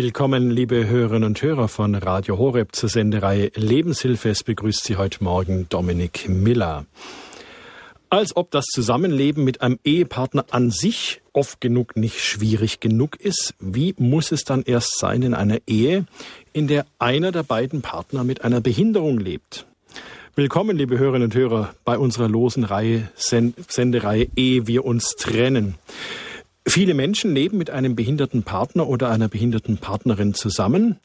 Willkommen, liebe Hörerinnen und Hörer von Radio Horeb zur Sendereihe Lebenshilfe. Es begrüßt Sie heute Morgen Dominik Miller. Als ob das Zusammenleben mit einem Ehepartner an sich oft genug nicht schwierig genug ist, wie muss es dann erst sein in einer Ehe, in der einer der beiden Partner mit einer Behinderung lebt? Willkommen, liebe Hörerinnen und Hörer, bei unserer losen Reihe, Sendereihe Ehe wir uns trennen. Viele Menschen leben mit einem behinderten Partner oder einer behinderten Partnerin zusammen.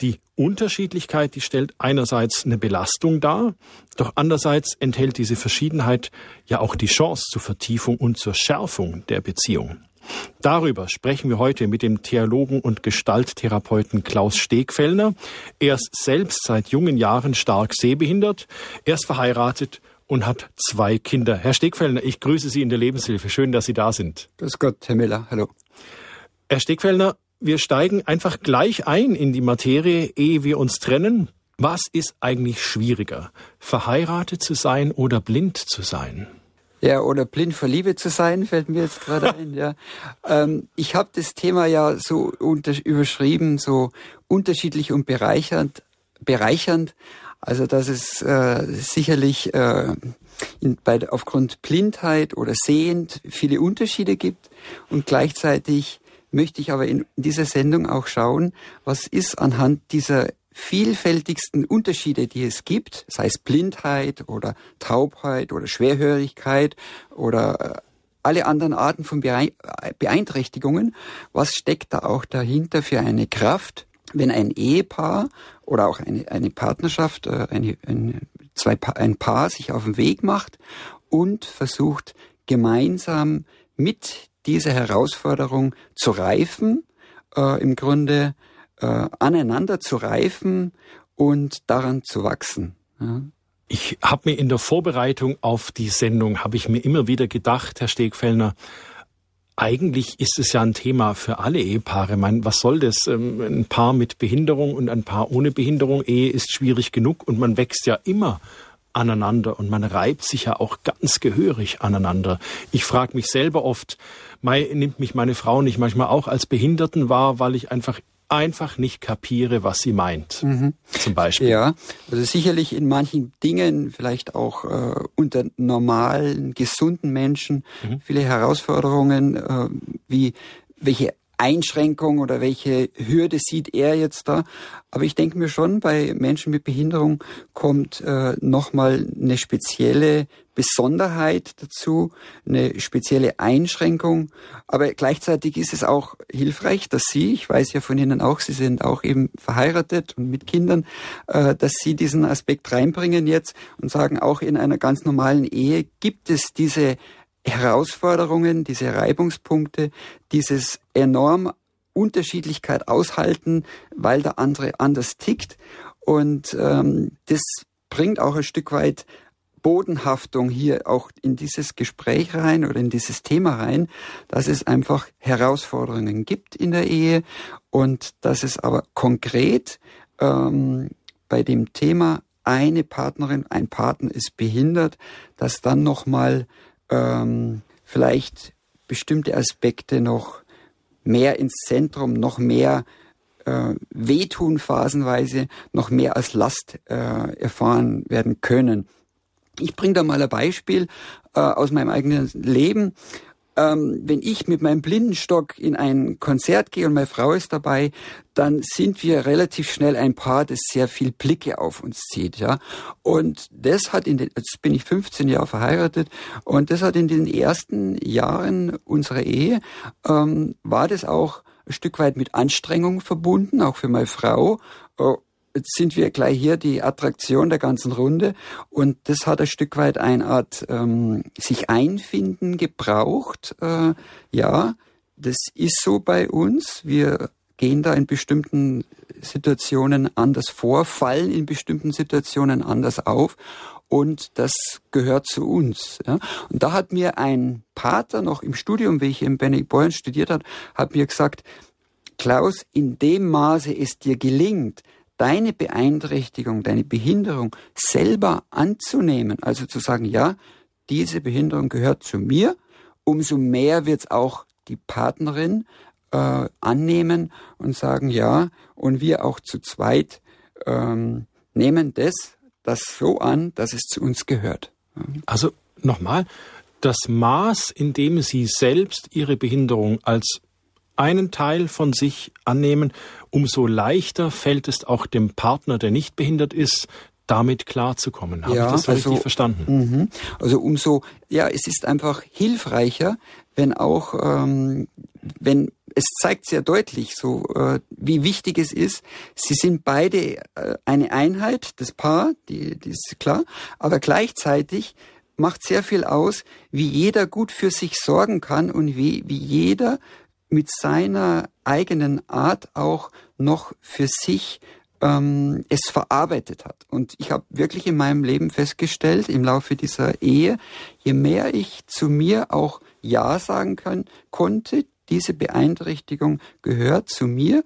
Die Unterschiedlichkeit, die stellt einerseits eine Belastung dar, doch andererseits enthält diese Verschiedenheit ja auch die Chance zur Vertiefung und zur Schärfung der Beziehung. Darüber sprechen wir heute mit dem Theologen und Gestalttherapeuten Klaus Stegfellner. Er ist selbst seit jungen Jahren stark sehbehindert. Er ist verheiratet und hat zwei Kinder. Herr Stegfellner, ich grüße Sie in der Lebenshilfe. Schön, dass Sie da sind. Grüß Gott, Herr Miller. Hallo. Herr Stegfellner, wir steigen einfach gleich ein in die Materie, ehe wir uns trennen. Was ist eigentlich schwieriger, verheiratet zu sein oder blind zu sein? Ja, oder blind vor Liebe zu sein, fällt mir jetzt gerade ein. Ja, ähm, ich habe das Thema ja so unter, überschrieben, so unterschiedlich und bereichernd, bereichernd. Also dass es äh, sicherlich äh, in, bei, aufgrund Blindheit oder Sehend viele Unterschiede gibt. Und gleichzeitig möchte ich aber in dieser Sendung auch schauen, was ist anhand dieser vielfältigsten Unterschiede, die es gibt, sei es Blindheit oder Taubheit oder Schwerhörigkeit oder äh, alle anderen Arten von Beeinträchtigungen, was steckt da auch dahinter für eine Kraft, wenn ein Ehepaar oder auch eine, eine Partnerschaft, äh, eine, eine, zwei ein Paar sich auf den Weg macht und versucht gemeinsam mit dieser Herausforderung zu reifen, äh, im Grunde äh, aneinander zu reifen und daran zu wachsen. Ja. Ich habe mir in der Vorbereitung auf die Sendung, habe ich mir immer wieder gedacht, Herr Stegfellner, eigentlich ist es ja ein Thema für alle Ehepaare. Ich meine, was soll das? Ähm, ein Paar mit Behinderung und ein Paar ohne Behinderung. Ehe ist schwierig genug und man wächst ja immer aneinander und man reibt sich ja auch ganz gehörig aneinander. Ich frage mich selber oft, nimmt mich meine Frau nicht manchmal auch als Behinderten wahr, weil ich einfach einfach nicht kapiere, was sie meint. Mhm. Zum Beispiel. Ja, also sicherlich in manchen Dingen, vielleicht auch äh, unter normalen, gesunden Menschen, mhm. viele Herausforderungen, äh, wie welche Einschränkung oder welche Hürde sieht er jetzt da. Aber ich denke mir schon, bei Menschen mit Behinderung kommt äh, nochmal eine spezielle Besonderheit dazu, eine spezielle Einschränkung. Aber gleichzeitig ist es auch hilfreich, dass Sie, ich weiß ja von Ihnen auch, Sie sind auch eben verheiratet und mit Kindern, äh, dass Sie diesen Aspekt reinbringen jetzt und sagen, auch in einer ganz normalen Ehe gibt es diese Herausforderungen, diese Reibungspunkte, dieses enorm Unterschiedlichkeit aushalten, weil der andere anders tickt. Und ähm, das bringt auch ein Stück weit Bodenhaftung hier auch in dieses Gespräch rein oder in dieses Thema rein, dass es einfach Herausforderungen gibt in der Ehe und dass es aber konkret ähm, bei dem Thema eine Partnerin, ein Partner ist behindert, dass dann nochmal ähm, vielleicht bestimmte Aspekte noch mehr ins Zentrum, noch mehr äh, wehtun phasenweise, noch mehr als Last äh, erfahren werden können. Ich bringe da mal ein Beispiel äh, aus meinem eigenen Leben ähm, wenn ich mit meinem Blindenstock in ein Konzert gehe und meine Frau ist dabei, dann sind wir relativ schnell ein Paar, das sehr viel Blicke auf uns zieht, ja. Und das hat in den, jetzt bin ich 15 Jahre verheiratet und das hat in den ersten Jahren unserer Ehe, ähm, war das auch ein Stück weit mit Anstrengung verbunden, auch für meine Frau. Sind wir gleich hier die Attraktion der ganzen Runde und das hat ein Stück weit eine Art ähm, sich einfinden gebraucht. Äh, ja, das ist so bei uns. Wir gehen da in bestimmten Situationen anders vor, fallen in bestimmten Situationen anders auf und das gehört zu uns. Ja. Und da hat mir ein Pater noch im Studium, wie ich in Benedikt studiert hat, hat mir gesagt, Klaus, in dem Maße es dir gelingt, deine Beeinträchtigung, deine Behinderung selber anzunehmen, also zu sagen, ja, diese Behinderung gehört zu mir, umso mehr wird es auch die Partnerin äh, annehmen und sagen, ja, und wir auch zu zweit ähm, nehmen das, das so an, dass es zu uns gehört. Also nochmal, das Maß, in dem Sie selbst Ihre Behinderung als einen Teil von sich annehmen, umso leichter fällt es auch dem Partner, der nicht behindert ist, damit klarzukommen. Habe ja, ich das so also, richtig verstanden? Mh. Also umso, ja, es ist einfach hilfreicher, wenn auch, ähm, wenn es zeigt sehr deutlich, so äh, wie wichtig es ist. Sie sind beide äh, eine Einheit, das Paar, die, die ist klar, aber gleichzeitig macht sehr viel aus, wie jeder gut für sich sorgen kann und wie, wie jeder mit seiner eigenen Art auch noch für sich ähm, es verarbeitet hat. Und ich habe wirklich in meinem Leben festgestellt, im Laufe dieser Ehe, je mehr ich zu mir auch Ja sagen kann, konnte, diese Beeinträchtigung gehört zu mir,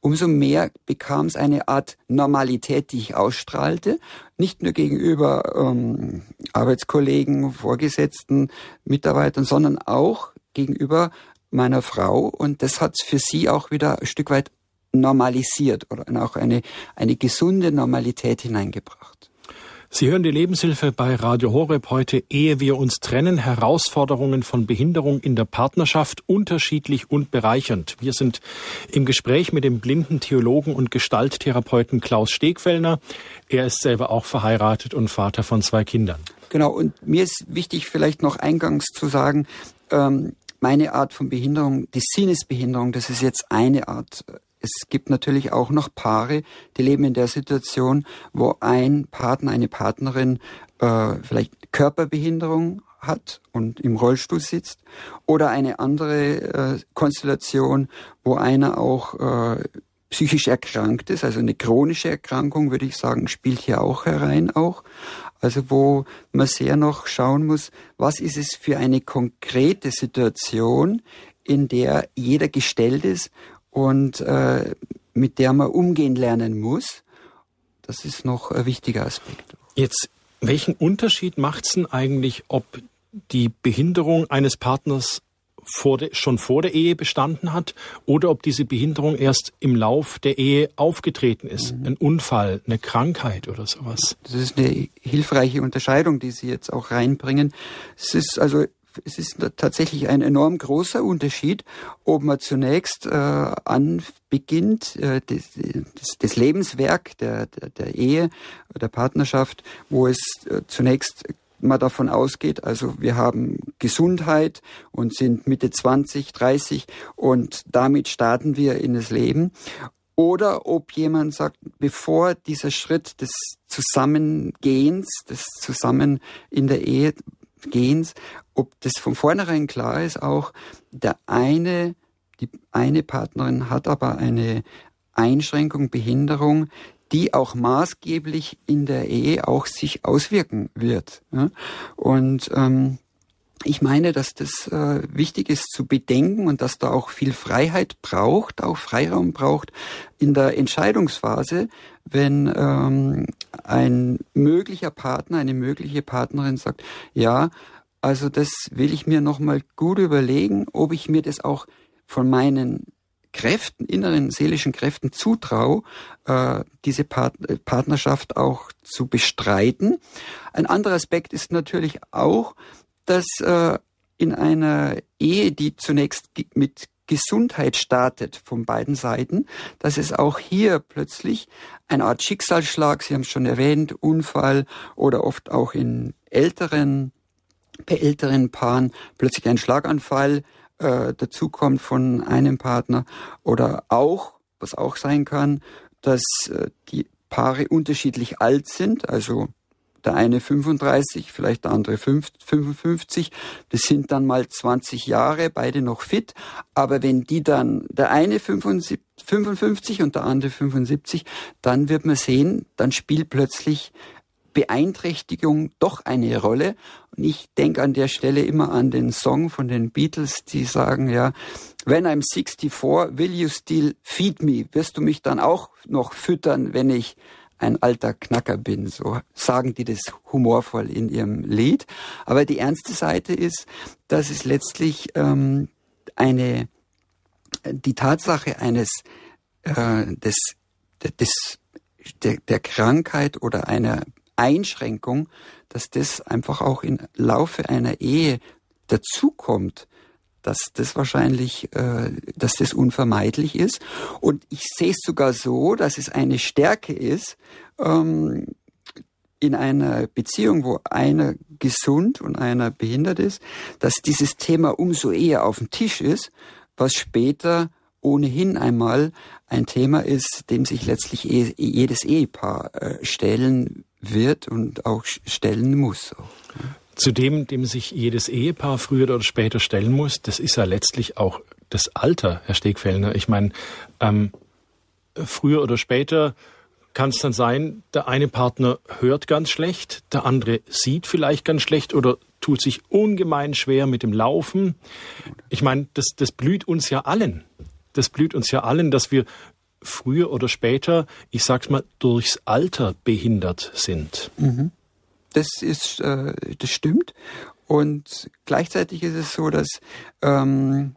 umso mehr bekam es eine Art Normalität, die ich ausstrahlte, nicht nur gegenüber ähm, Arbeitskollegen, Vorgesetzten, Mitarbeitern, sondern auch gegenüber meiner Frau. Und das hat für sie auch wieder ein Stück weit normalisiert oder auch eine, eine gesunde Normalität hineingebracht. Sie hören die Lebenshilfe bei Radio Horeb heute, ehe wir uns trennen, Herausforderungen von Behinderung in der Partnerschaft, unterschiedlich und bereichernd. Wir sind im Gespräch mit dem blinden Theologen und Gestalttherapeuten Klaus Stegfellner. Er ist selber auch verheiratet und Vater von zwei Kindern. Genau, und mir ist wichtig, vielleicht noch eingangs zu sagen, ähm, meine Art von Behinderung, die Sinnesbehinderung, das ist jetzt eine Art es gibt natürlich auch noch Paare, die leben in der Situation, wo ein Partner, eine Partnerin äh, vielleicht Körperbehinderung hat und im Rollstuhl sitzt oder eine andere äh, Konstellation, wo einer auch äh, psychisch erkrankt ist, also eine chronische Erkrankung, würde ich sagen, spielt hier auch herein auch. Also wo man sehr noch schauen muss, was ist es für eine konkrete Situation, in der jeder gestellt ist und äh, mit der man umgehen lernen muss. Das ist noch ein wichtiger Aspekt. Jetzt, welchen Unterschied macht es denn eigentlich, ob die Behinderung eines Partners vor de, schon vor der Ehe bestanden hat oder ob diese Behinderung erst im Lauf der Ehe aufgetreten ist. Mhm. Ein Unfall, eine Krankheit oder sowas. Das ist eine hilfreiche Unterscheidung, die Sie jetzt auch reinbringen. Es ist also es ist tatsächlich ein enorm großer Unterschied, ob man zunächst äh, anbeginnt, äh, das, das, das Lebenswerk der, der, der Ehe, der Partnerschaft, wo es äh, zunächst mal davon ausgeht, also wir haben Gesundheit und sind Mitte 20, 30 und damit starten wir in das Leben. Oder ob jemand sagt, bevor dieser Schritt des Zusammengehens, des Zusammen in der Ehe Gehens, ob das von vornherein klar ist, auch der eine, die eine Partnerin hat aber eine Einschränkung, Behinderung, die auch maßgeblich in der Ehe auch sich auswirken wird. Und ähm, ich meine, dass das äh, wichtig ist zu bedenken und dass da auch viel Freiheit braucht, auch Freiraum braucht in der Entscheidungsphase, wenn ähm, ein möglicher Partner, eine mögliche Partnerin sagt, ja, also das will ich mir nochmal gut überlegen, ob ich mir das auch von meinen Kräften, inneren seelischen Kräften zutraue, äh, diese Part Partnerschaft auch zu bestreiten. Ein anderer Aspekt ist natürlich auch, dass äh, in einer Ehe, die zunächst mit Gesundheit startet von beiden Seiten, dass es auch hier plötzlich eine Art Schicksalsschlag, Sie haben es schon erwähnt, Unfall oder oft auch in älteren, bei älteren Paaren plötzlich ein Schlaganfall äh, dazukommt von einem Partner oder auch, was auch sein kann, dass äh, die Paare unterschiedlich alt sind, also der eine 35, vielleicht der andere 55. Das sind dann mal 20 Jahre, beide noch fit. Aber wenn die dann, der eine 55 und der andere 75, dann wird man sehen, dann spielt plötzlich Beeinträchtigung doch eine Rolle. Und ich denke an der Stelle immer an den Song von den Beatles, die sagen, ja, When I'm 64, will you still feed me? Wirst du mich dann auch noch füttern, wenn ich ein alter Knacker bin. So sagen die das humorvoll in ihrem Lied. Aber die ernste Seite ist, dass es letztlich ähm, eine die Tatsache eines äh, des, des der, der Krankheit oder einer Einschränkung, dass das einfach auch im Laufe einer Ehe dazukommt, dass das wahrscheinlich, äh, dass das unvermeidlich ist. Und ich sehe es sogar so, dass es eine Stärke ist, ähm, in einer Beziehung, wo einer gesund und einer behindert ist, dass dieses Thema umso eher auf dem Tisch ist, was später ohnehin einmal ein Thema ist, dem sich letztlich eh, jedes Ehepaar äh, stellen wird und auch stellen muss. Zu dem, dem sich jedes Ehepaar früher oder später stellen muss, das ist ja letztlich auch das Alter, Herr Stegfellner. Ich meine, ähm, früher oder später kann es dann sein, der eine Partner hört ganz schlecht, der andere sieht vielleicht ganz schlecht oder tut sich ungemein schwer mit dem Laufen. Ich meine, das, das blüht uns ja allen das blüht uns ja allen, dass wir früher oder später, ich sag's mal, durchs Alter behindert sind. Mhm. Das ist, äh, das stimmt. Und gleichzeitig ist es so, dass ähm,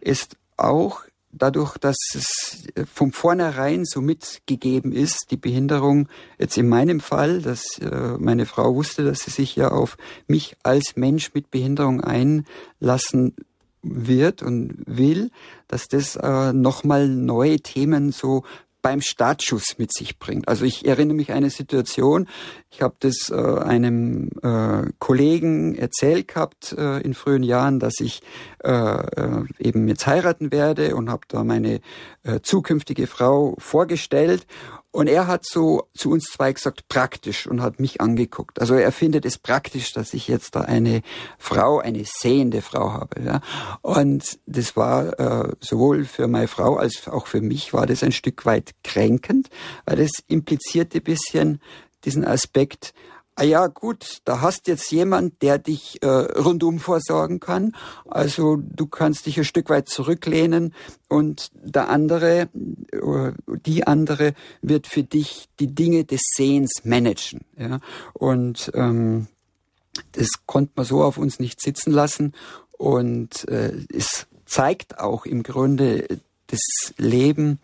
es auch dadurch, dass es von vornherein so mitgegeben ist, die Behinderung, jetzt in meinem Fall, dass äh, meine Frau wusste, dass sie sich ja auf mich als Mensch mit Behinderung einlassen wird und will, dass das äh, nochmal neue Themen so beim Startschuss mit sich bringt. Also ich erinnere mich an eine Situation, ich habe das äh, einem äh, Kollegen erzählt gehabt äh, in frühen Jahren, dass ich äh, äh, eben jetzt heiraten werde und habe da meine äh, zukünftige Frau vorgestellt und er hat so zu uns zwei gesagt, praktisch und hat mich angeguckt. Also er findet es praktisch, dass ich jetzt da eine Frau, eine sehende Frau habe. Ja. Und das war äh, sowohl für meine Frau als auch für mich war das ein Stück weit kränkend, weil das implizierte bisschen diesen Aspekt, ah ja, gut, da hast jetzt jemand, der dich äh, rundum vorsorgen kann. Also du kannst dich ein Stück weit zurücklehnen und der andere, äh, die andere wird für dich die Dinge des Sehens managen. Ja? Und ähm, das konnte man so auf uns nicht sitzen lassen. Und äh, es zeigt auch im Grunde das Leben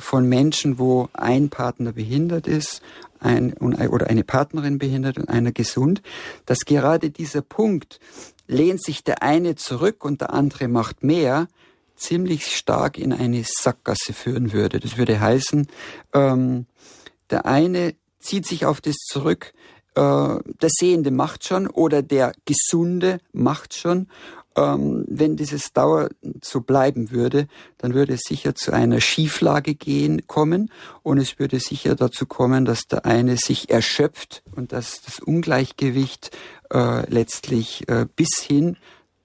von Menschen, wo ein Partner behindert ist, ein, oder eine Partnerin behindert und einer gesund, dass gerade dieser Punkt, lehnt sich der eine zurück und der andere macht mehr, ziemlich stark in eine Sackgasse führen würde. Das würde heißen, ähm, der eine zieht sich auf das zurück, äh, der Sehende macht schon oder der Gesunde macht schon ähm, wenn dieses Dauer so bleiben würde, dann würde es sicher zu einer Schieflage gehen kommen. Und es würde sicher dazu kommen, dass der eine sich erschöpft und dass das Ungleichgewicht äh, letztlich äh, bis hin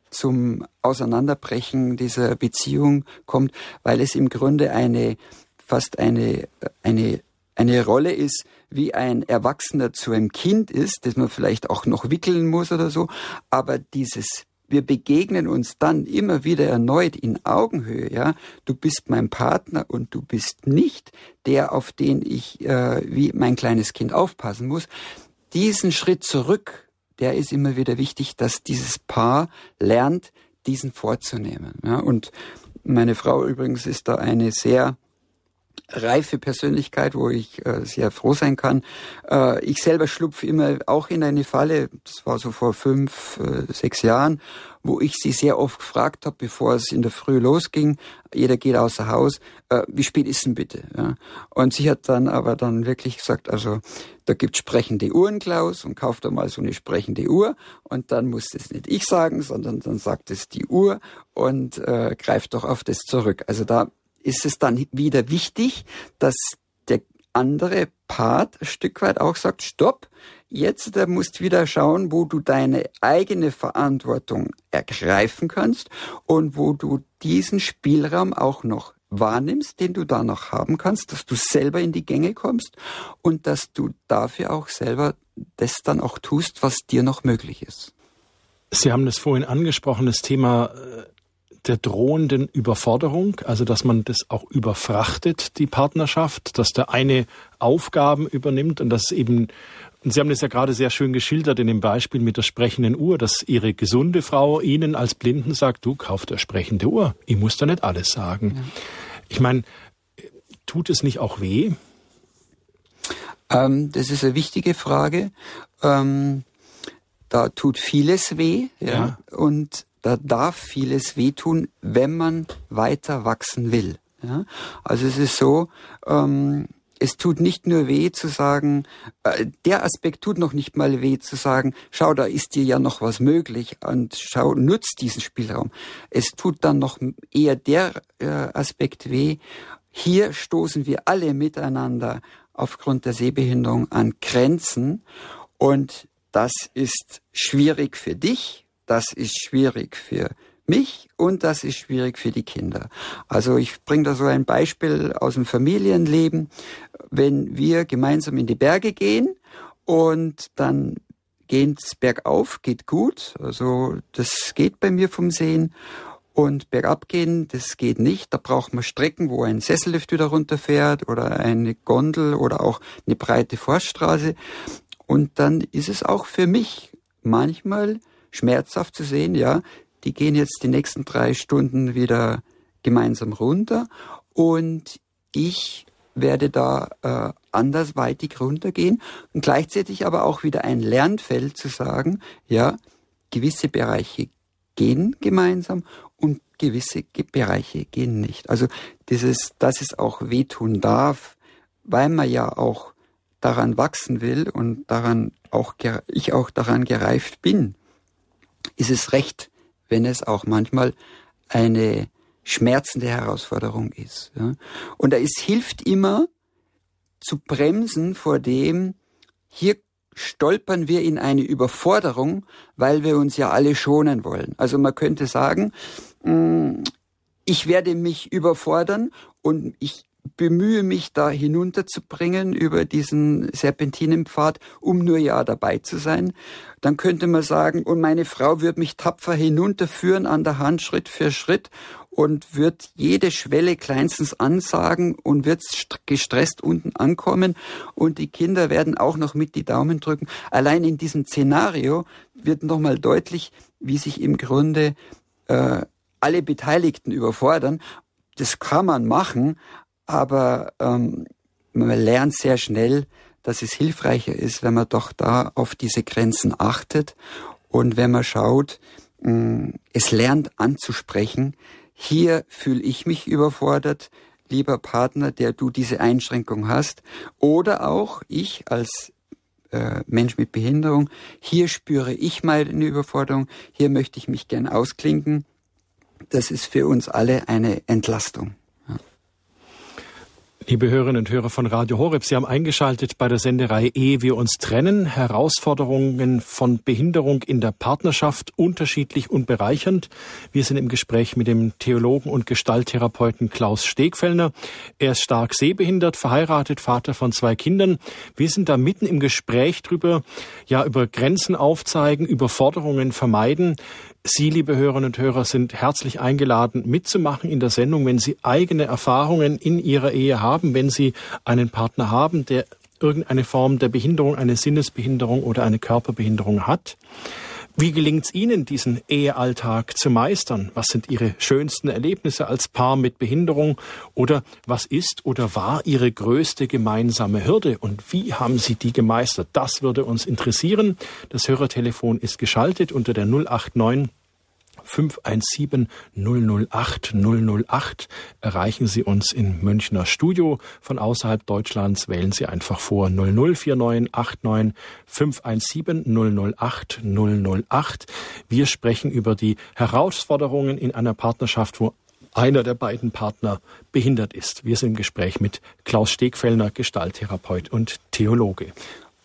zum Auseinanderbrechen dieser Beziehung kommt, weil es im Grunde eine fast eine eine eine Rolle ist, wie ein Erwachsener zu einem Kind ist, das man vielleicht auch noch wickeln muss oder so, aber dieses wir begegnen uns dann immer wieder erneut in Augenhöhe, ja. Du bist mein Partner und du bist nicht der, auf den ich äh, wie mein kleines Kind aufpassen muss. Diesen Schritt zurück, der ist immer wieder wichtig, dass dieses Paar lernt, diesen vorzunehmen. Ja. Und meine Frau übrigens ist da eine sehr reife Persönlichkeit, wo ich äh, sehr froh sein kann. Äh, ich selber schlupfe immer auch in eine Falle, das war so vor fünf, äh, sechs Jahren, wo ich sie sehr oft gefragt habe, bevor es in der Früh losging, jeder geht außer Haus, äh, wie spät ist denn bitte? Ja? Und sie hat dann aber dann wirklich gesagt, also da gibt sprechende Uhren, Klaus, und kauft da mal so eine sprechende Uhr und dann muss es nicht ich sagen, sondern dann sagt es die Uhr und äh, greift doch auf das zurück. Also da ist es dann wieder wichtig, dass der andere Part ein Stück weit auch sagt, stopp, jetzt da musst wieder schauen, wo du deine eigene Verantwortung ergreifen kannst und wo du diesen Spielraum auch noch wahrnimmst, den du da noch haben kannst, dass du selber in die Gänge kommst und dass du dafür auch selber das dann auch tust, was dir noch möglich ist. Sie haben das vorhin angesprochen, das Thema äh, der drohenden Überforderung, also dass man das auch überfrachtet, die Partnerschaft, dass der eine Aufgaben übernimmt und dass eben Und Sie haben das ja gerade sehr schön geschildert in dem Beispiel mit der sprechenden Uhr, dass Ihre gesunde Frau Ihnen als Blinden sagt, du kauf der sprechende Uhr. Ich muss da nicht alles sagen. Ja. Ich meine, tut es nicht auch weh? Ähm, das ist eine wichtige Frage. Ähm, da tut vieles weh, ja. ja. Und da darf vieles wehtun, wenn man weiter wachsen will. Ja? Also es ist so, ähm, es tut nicht nur weh zu sagen, äh, der Aspekt tut noch nicht mal weh zu sagen, schau, da ist dir ja noch was möglich und schau, nutzt diesen Spielraum. Es tut dann noch eher der äh, Aspekt weh. Hier stoßen wir alle miteinander aufgrund der Sehbehinderung an Grenzen und das ist schwierig für dich, das ist schwierig für mich und das ist schwierig für die Kinder. Also ich bringe da so ein Beispiel aus dem Familienleben. Wenn wir gemeinsam in die Berge gehen und dann geht's bergauf, geht gut. Also das geht bei mir vom Sehen. Und bergab gehen, das geht nicht. Da braucht man Strecken, wo ein Sessellift wieder runterfährt oder eine Gondel oder auch eine breite Forststraße. Und dann ist es auch für mich manchmal schmerzhaft zu sehen, ja, die gehen jetzt die nächsten drei Stunden wieder gemeinsam runter und ich werde da äh, andersweitig runtergehen und gleichzeitig aber auch wieder ein Lernfeld zu sagen, ja, gewisse Bereiche gehen gemeinsam und gewisse Bereiche gehen nicht. Also dieses, dass es auch wehtun darf, weil man ja auch daran wachsen will und daran auch ich auch daran gereift bin, ist es recht wenn es auch manchmal eine schmerzende Herausforderung ist. Ja. Und es hilft immer zu bremsen vor dem, hier stolpern wir in eine Überforderung, weil wir uns ja alle schonen wollen. Also man könnte sagen, mm, ich werde mich überfordern und ich bemühe mich da hinunterzubringen über diesen Serpentinenpfad, um nur ja dabei zu sein. Dann könnte man sagen, und meine Frau wird mich tapfer hinunterführen an der Hand Schritt für Schritt und wird jede Schwelle kleinstens ansagen und wird gestresst unten ankommen und die Kinder werden auch noch mit die Daumen drücken. Allein in diesem Szenario wird nochmal deutlich, wie sich im Grunde äh, alle Beteiligten überfordern. Das kann man machen, aber ähm, man lernt sehr schnell, dass es hilfreicher ist, wenn man doch da auf diese Grenzen achtet und wenn man schaut, mh, mm, es lernt anzusprechen. Hier fühle ich mich überfordert, lieber Partner, der du diese Einschränkung hast. Oder auch ich als äh, Mensch mit Behinderung, hier spüre ich meine Überforderung, hier möchte ich mich gern ausklinken. Das ist für uns alle eine Entlastung. Liebe Hörerinnen und Hörer von Radio Horeb, Sie haben eingeschaltet bei der Senderei Ehe wir uns trennen. Herausforderungen von Behinderung in der Partnerschaft, unterschiedlich und bereichernd. Wir sind im Gespräch mit dem Theologen und Gestalttherapeuten Klaus Stegfellner. Er ist stark sehbehindert, verheiratet, Vater von zwei Kindern. Wir sind da mitten im Gespräch drüber, ja, über Grenzen aufzeigen, Überforderungen vermeiden. Sie, liebe Hörerinnen und Hörer, sind herzlich eingeladen, mitzumachen in der Sendung, wenn Sie eigene Erfahrungen in Ihrer Ehe haben, wenn Sie einen Partner haben, der irgendeine Form der Behinderung, eine Sinnesbehinderung oder eine Körperbehinderung hat. Wie gelingt es Ihnen, diesen Ehealltag zu meistern? Was sind Ihre schönsten Erlebnisse als Paar mit Behinderung? Oder was ist oder war Ihre größte gemeinsame Hürde? Und wie haben Sie die gemeistert? Das würde uns interessieren. Das Hörertelefon ist geschaltet unter der 089 517 008 008 erreichen Sie uns im Münchner Studio. Von außerhalb Deutschlands wählen Sie einfach vor 0049 89 517 008 008. Wir sprechen über die Herausforderungen in einer Partnerschaft, wo einer der beiden Partner behindert ist. Wir sind im Gespräch mit Klaus Stegfellner, Gestalttherapeut und Theologe.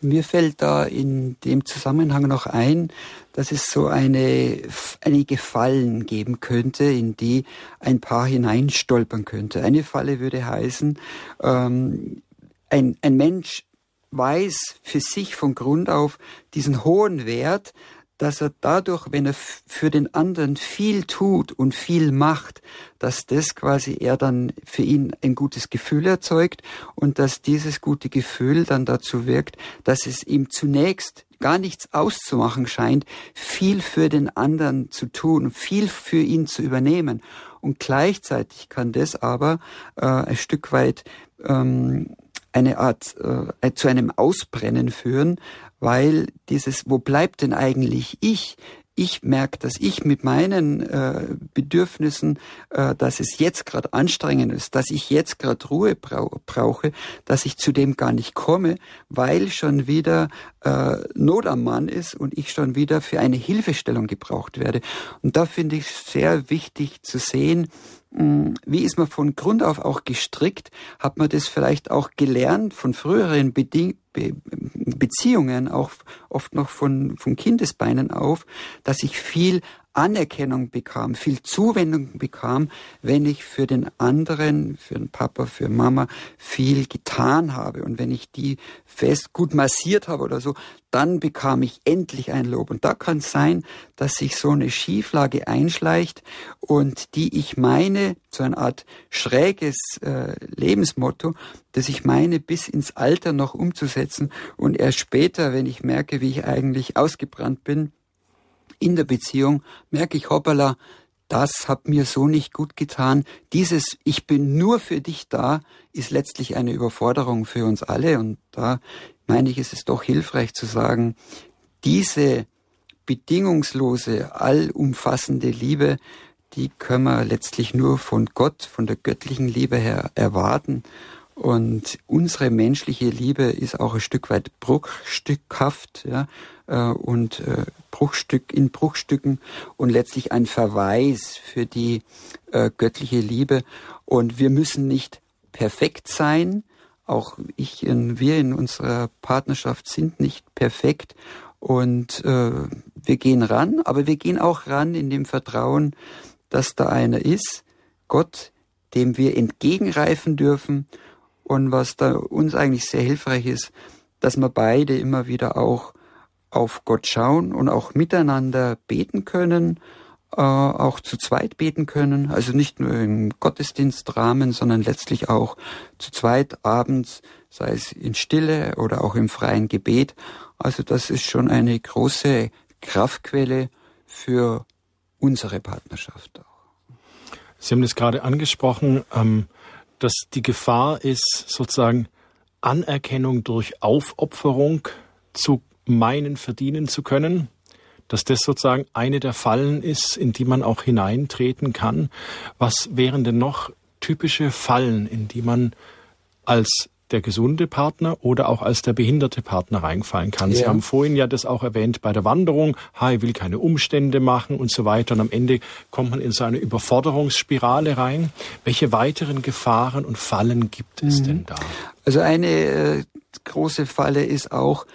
Mir fällt da in dem Zusammenhang noch ein, dass es so eine, einige Fallen geben könnte, in die ein Paar hineinstolpern könnte. Eine Falle würde heißen, ähm, ein, ein Mensch weiß für sich von Grund auf diesen hohen Wert, dass er dadurch, wenn er für den anderen viel tut und viel macht, dass das quasi er dann für ihn ein gutes Gefühl erzeugt und dass dieses gute Gefühl dann dazu wirkt, dass es ihm zunächst gar nichts auszumachen scheint, viel für den anderen zu tun, viel für ihn zu übernehmen. Und gleichzeitig kann das aber äh, ein Stück weit ähm, eine Art äh, zu einem Ausbrennen führen, weil dieses, wo bleibt denn eigentlich ich? ich merke, dass ich mit meinen äh, Bedürfnissen, äh, dass es jetzt gerade anstrengend ist, dass ich jetzt gerade Ruhe brau brauche, dass ich zu dem gar nicht komme, weil schon wieder äh, Not am Mann ist und ich schon wieder für eine Hilfestellung gebraucht werde. Und da finde ich sehr wichtig zu sehen, wie ist man von Grund auf auch gestrickt? Hat man das vielleicht auch gelernt von früheren Beding Be Beziehungen, auch oft noch von, von Kindesbeinen auf, dass ich viel Anerkennung bekam, viel Zuwendung bekam, wenn ich für den anderen, für den Papa, für Mama viel getan habe. Und wenn ich die fest gut massiert habe oder so, dann bekam ich endlich ein Lob. Und da kann es sein, dass sich so eine Schieflage einschleicht und die ich meine, so eine Art schräges äh, Lebensmotto, das ich meine, bis ins Alter noch umzusetzen und erst später, wenn ich merke, wie ich eigentlich ausgebrannt bin, in der Beziehung merke ich, hoppala, das hat mir so nicht gut getan. Dieses Ich bin nur für dich da ist letztlich eine Überforderung für uns alle. Und da meine ich, ist es doch hilfreich zu sagen, diese bedingungslose, allumfassende Liebe, die können wir letztlich nur von Gott, von der göttlichen Liebe her erwarten. Und unsere menschliche Liebe ist auch ein Stück weit bruchstückhaft ja, und äh, Bruchstück in Bruchstücken und letztlich ein Verweis für die äh, göttliche Liebe. Und wir müssen nicht perfekt sein. Auch ich, in, wir in unserer Partnerschaft sind nicht perfekt. Und äh, wir gehen ran, aber wir gehen auch ran in dem Vertrauen, dass da einer ist, Gott, dem wir entgegenreifen dürfen und was da uns eigentlich sehr hilfreich ist, dass wir beide immer wieder auch auf Gott schauen und auch miteinander beten können, äh, auch zu zweit beten können, also nicht nur im Gottesdienstrahmen, sondern letztlich auch zu zweit abends, sei es in Stille oder auch im freien Gebet. Also das ist schon eine große Kraftquelle für unsere Partnerschaft auch. Sie haben das gerade angesprochen. Ähm dass die Gefahr ist, sozusagen Anerkennung durch Aufopferung zu meinen verdienen zu können, dass das sozusagen eine der Fallen ist, in die man auch hineintreten kann. Was wären denn noch typische Fallen, in die man als der gesunde Partner oder auch als der behinderte Partner reingefallen kann. Ja. Sie haben vorhin ja das auch erwähnt bei der Wanderung, ha, ich will keine Umstände machen und so weiter. Und am Ende kommt man in so eine Überforderungsspirale rein. Welche weiteren Gefahren und Fallen gibt es mhm. denn da? Also eine äh, große Falle ist auch,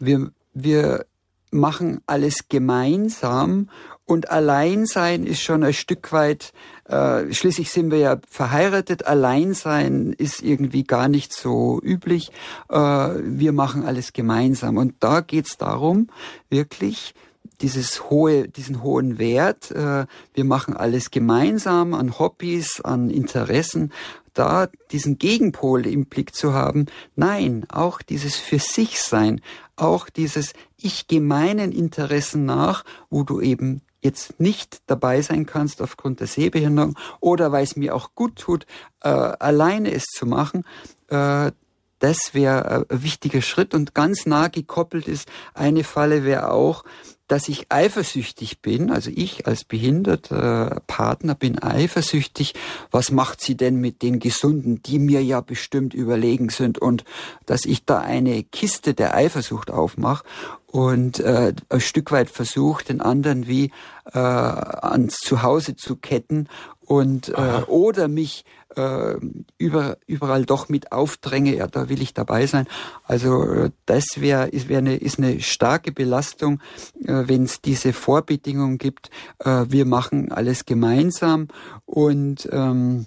wir, wir machen alles gemeinsam und Alleinsein ist schon ein Stück weit, äh, schließlich sind wir ja verheiratet, Alleinsein ist irgendwie gar nicht so üblich. Äh, wir machen alles gemeinsam. Und da geht's darum, wirklich dieses hohe, diesen hohen Wert, äh, wir machen alles gemeinsam an Hobbys, an Interessen, da diesen Gegenpol im Blick zu haben. Nein, auch dieses für sich sein, auch dieses ich gehe meinen Interessen nach, wo du eben jetzt nicht dabei sein kannst aufgrund der Sehbehinderung oder weil es mir auch gut tut, äh, alleine es zu machen, äh, das wäre ein wichtiger Schritt und ganz nah gekoppelt ist. Eine Falle wäre auch, dass ich eifersüchtig bin, also ich als behinderter Partner bin eifersüchtig. Was macht sie denn mit den Gesunden, die mir ja bestimmt überlegen sind und dass ich da eine Kiste der Eifersucht aufmache und äh, ein Stück weit versuche, den anderen wie äh, ans Zuhause zu ketten und äh, oder mich äh, über, überall doch mit aufdränge, ja, da will ich dabei sein. Also äh, das wäre ist, wär eine, ist eine starke Belastung, äh, wenn es diese Vorbedingungen gibt. Äh, wir machen alles gemeinsam und ähm,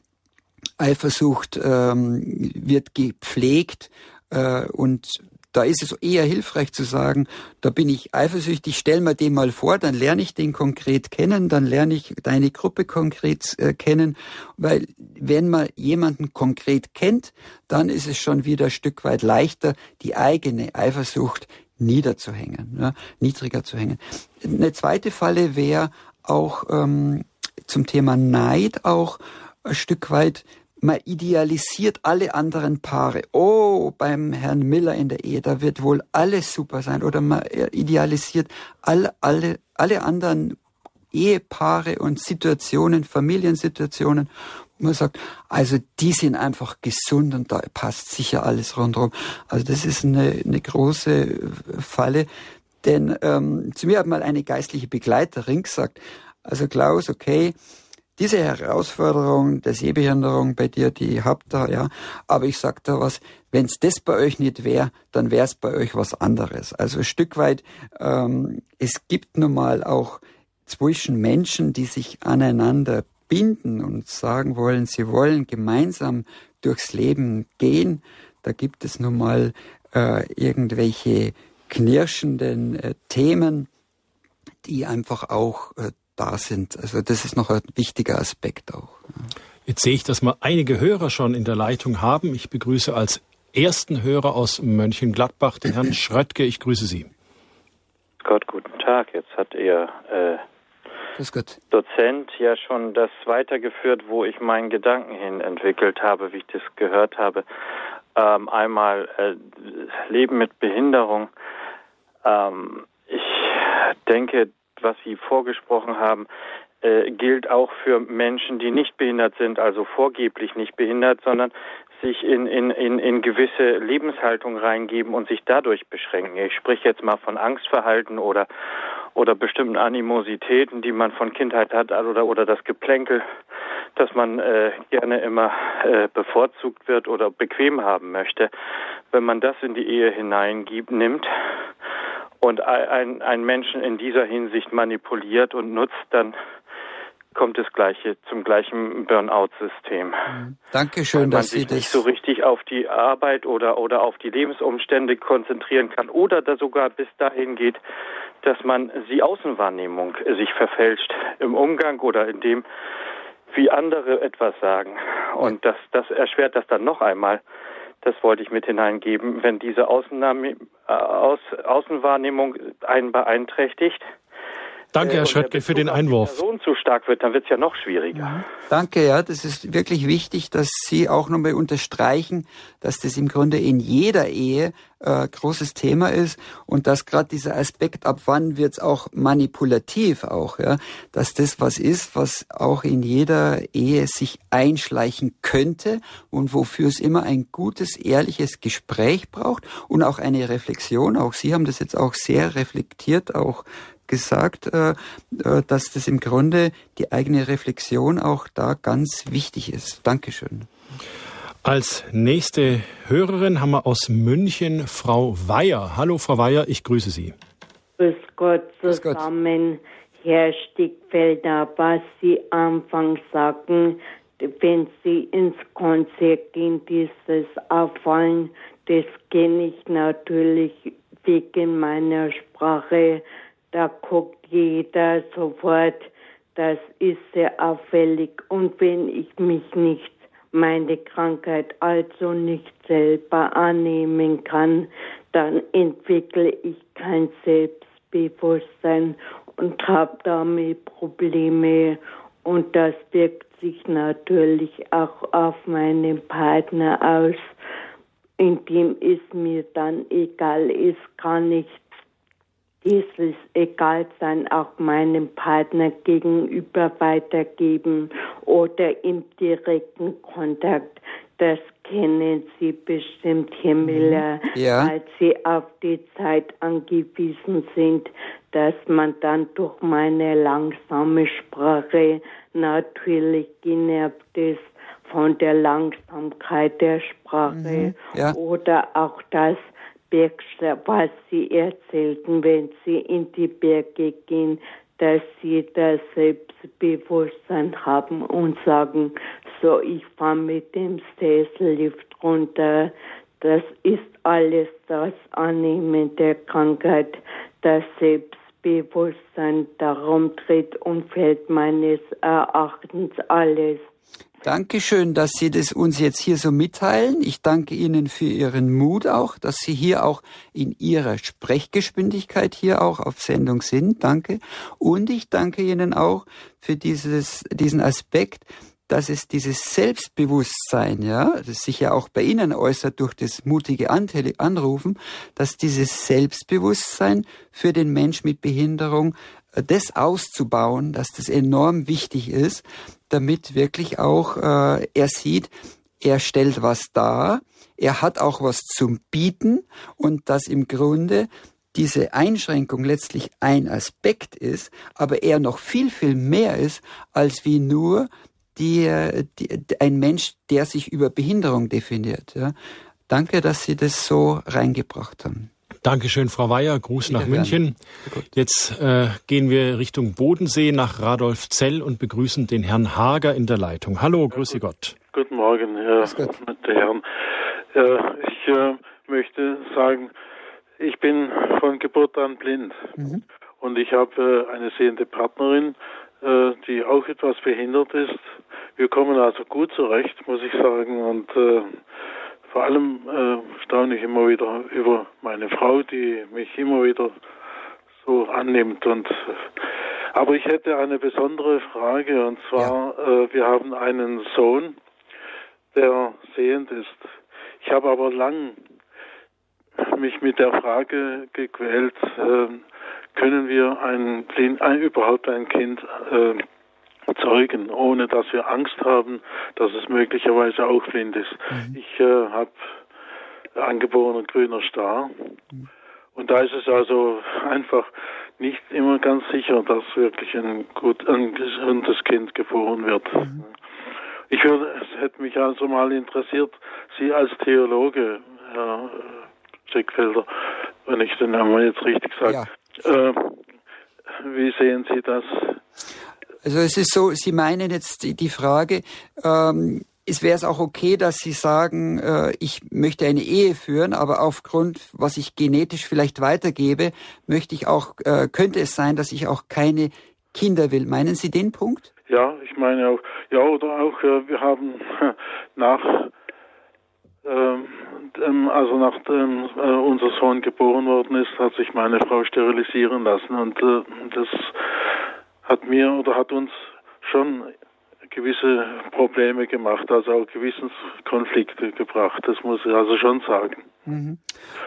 Eifersucht ähm, wird gepflegt äh, und da ist es eher hilfreich zu sagen, da bin ich eifersüchtig, stell mir den mal vor, dann lerne ich den konkret kennen, dann lerne ich deine Gruppe konkret äh, kennen, weil wenn man jemanden konkret kennt, dann ist es schon wieder ein Stück weit leichter, die eigene Eifersucht niederzuhängen, ja, niedriger zu hängen. Eine zweite Falle wäre auch ähm, zum Thema Neid auch ein Stück weit man idealisiert alle anderen Paare. Oh, beim Herrn Miller in der Ehe, da wird wohl alles super sein. Oder man idealisiert alle, alle, alle anderen Ehepaare und Situationen, Familiensituationen. Man sagt, also die sind einfach gesund und da passt sicher alles rundherum. Also das ist eine, eine große Falle. Denn ähm, zu mir hat mal eine geistliche Begleiterin gesagt, also Klaus, okay, diese Herausforderung der Sehbehinderung bei dir, die habt ihr, ja. Aber ich sag da was, wenn's das bei euch nicht wäre, dann wär's bei euch was anderes. Also ein Stück weit, ähm, es gibt nun mal auch zwischen Menschen, die sich aneinander binden und sagen wollen, sie wollen gemeinsam durchs Leben gehen. Da gibt es nun mal äh, irgendwelche knirschenden äh, Themen, die einfach auch äh, da sind. Also das ist noch ein wichtiger Aspekt auch. Jetzt sehe ich, dass wir einige Hörer schon in der Leitung haben. Ich begrüße als ersten Hörer aus Mönchengladbach den Herrn Schröttke. Ich grüße Sie. Gott, guten Tag. Jetzt hat Ihr äh, Dozent ja schon das weitergeführt, wo ich meinen Gedanken hin entwickelt habe, wie ich das gehört habe. Ähm, einmal äh, Leben mit Behinderung. Ähm, ich denke, was Sie vorgesprochen haben, äh, gilt auch für Menschen, die nicht behindert sind, also vorgeblich nicht behindert, sondern sich in, in, in, in gewisse Lebenshaltung reingeben und sich dadurch beschränken. Ich spreche jetzt mal von Angstverhalten oder, oder bestimmten Animositäten, die man von Kindheit hat oder, oder das Geplänkel, dass man äh, gerne immer äh, bevorzugt wird oder bequem haben möchte. Wenn man das in die Ehe hineingibt, nimmt, und ein, ein Menschen in dieser Hinsicht manipuliert und nutzt, dann kommt es gleiche zum gleichen Burnout-System. Mhm. Dankeschön, dass Sie das nicht so richtig auf die Arbeit oder oder auf die Lebensumstände konzentrieren kann oder da sogar bis dahin geht, dass man die Außenwahrnehmung sich verfälscht im Umgang oder in dem, wie andere etwas sagen. Und das das erschwert das dann noch einmal. Das wollte ich mit hineingeben. Wenn diese äh, Außenwahrnehmung einen beeinträchtigt, Danke, Herr äh, Schröttke, für den Einwurf. Wenn die Person zu stark wird, dann wird es ja noch schwieriger. Mhm. Danke, ja, das ist wirklich wichtig, dass Sie auch nochmal unterstreichen, dass das im Grunde in jeder Ehe äh, großes Thema ist und dass gerade dieser Aspekt, ab wann wird's auch manipulativ auch, ja, dass das was ist, was auch in jeder Ehe sich einschleichen könnte und wofür es immer ein gutes, ehrliches Gespräch braucht und auch eine Reflexion. Auch Sie haben das jetzt auch sehr reflektiert, auch gesagt, äh, äh, dass das im Grunde die eigene Reflexion auch da ganz wichtig ist. Dankeschön. Als nächste Hörerin haben wir aus München Frau Weyer. Hallo Frau Weyer, ich grüße Sie. Grüß Gott zusammen, Herr Stickfelder, was Sie anfangs sagten, wenn Sie ins Konzert gehen, dieses Auffallen, das kenne ich natürlich wegen meiner Sprache da guckt jeder sofort, das ist sehr auffällig. Und wenn ich mich nicht, meine Krankheit also nicht selber annehmen kann, dann entwickle ich kein Selbstbewusstsein und habe damit Probleme. Und das wirkt sich natürlich auch auf meinen Partner aus, indem es mir dann egal ist, kann ich dieses Egalsein auch meinem Partner gegenüber weitergeben oder im direkten Kontakt. Das kennen Sie bestimmt, Herr mhm. Miller, ja. als Sie auf die Zeit angewiesen sind, dass man dann durch meine langsame Sprache natürlich genervt ist von der Langsamkeit der Sprache mhm. ja. oder auch das, was sie erzählten, wenn sie in die Berge gehen, dass sie das Selbstbewusstsein haben und sagen, so, ich fahre mit dem Sessellift runter, Das ist alles das Annehmen der Krankheit, das Selbstbewusstsein, darum tritt und fällt meines Erachtens alles. Dankeschön, dass Sie das uns jetzt hier so mitteilen. Ich danke Ihnen für Ihren Mut auch, dass Sie hier auch in Ihrer Sprechgeschwindigkeit hier auch auf Sendung sind. Danke. Und ich danke Ihnen auch für dieses, diesen Aspekt, dass es dieses Selbstbewusstsein, ja, das sich ja auch bei Ihnen äußert durch das mutige Anrufen, dass dieses Selbstbewusstsein für den Mensch mit Behinderung das auszubauen, dass das enorm wichtig ist, damit wirklich auch äh, er sieht, er stellt was dar, er hat auch was zum Bieten und dass im Grunde diese Einschränkung letztlich ein Aspekt ist, aber er noch viel, viel mehr ist, als wie nur die, die, ein Mensch, der sich über Behinderung definiert. Ja. Danke, dass Sie das so reingebracht haben. Dankeschön, Frau Weyer. Gruß nach München. Jetzt äh, gehen wir Richtung Bodensee nach Radolfzell und begrüßen den Herrn Hager in der Leitung. Hallo, grüße ja, Gott. Guten Morgen, Herr der Herren. Äh, ich äh, möchte sagen, ich bin von Geburt an blind mhm. und ich habe äh, eine sehende Partnerin, äh, die auch etwas behindert ist. Wir kommen also gut zurecht, muss ich sagen, und äh, vor allem äh, staune ich immer wieder über meine Frau, die mich immer wieder so annimmt. Und aber ich hätte eine besondere Frage und zwar: ja. äh, Wir haben einen Sohn, der sehend ist. Ich habe aber lang mich mit der Frage gequält: äh, Können wir ein, ein überhaupt ein Kind äh, zeugen, ohne dass wir Angst haben, dass es möglicherweise auch blind ist. Mhm. Ich äh, habe angeborenen grüner Star. Mhm. Und da ist es also einfach nicht immer ganz sicher, dass wirklich ein gut, ein gesundes Kind geboren wird. Mhm. Ich würde, es hätte mich also mal interessiert, Sie als Theologe, Herr Schickfelder, wenn ich den Namen jetzt richtig sage, ja. äh, wie sehen Sie das? Also es ist so, Sie meinen jetzt die, Frage, ähm, es wäre es auch okay, dass Sie sagen, äh, ich möchte eine Ehe führen, aber aufgrund, was ich genetisch vielleicht weitergebe, möchte ich auch, äh, könnte es sein, dass ich auch keine Kinder will. Meinen Sie den Punkt? Ja, ich meine auch, ja, oder auch, äh, wir haben nach, ähm, also nachdem äh, unser Sohn geboren worden ist, hat sich meine Frau sterilisieren lassen und äh, das hat mir oder hat uns schon gewisse Probleme gemacht, also auch Gewissenskonflikte gebracht. Das muss ich also schon sagen. Mhm.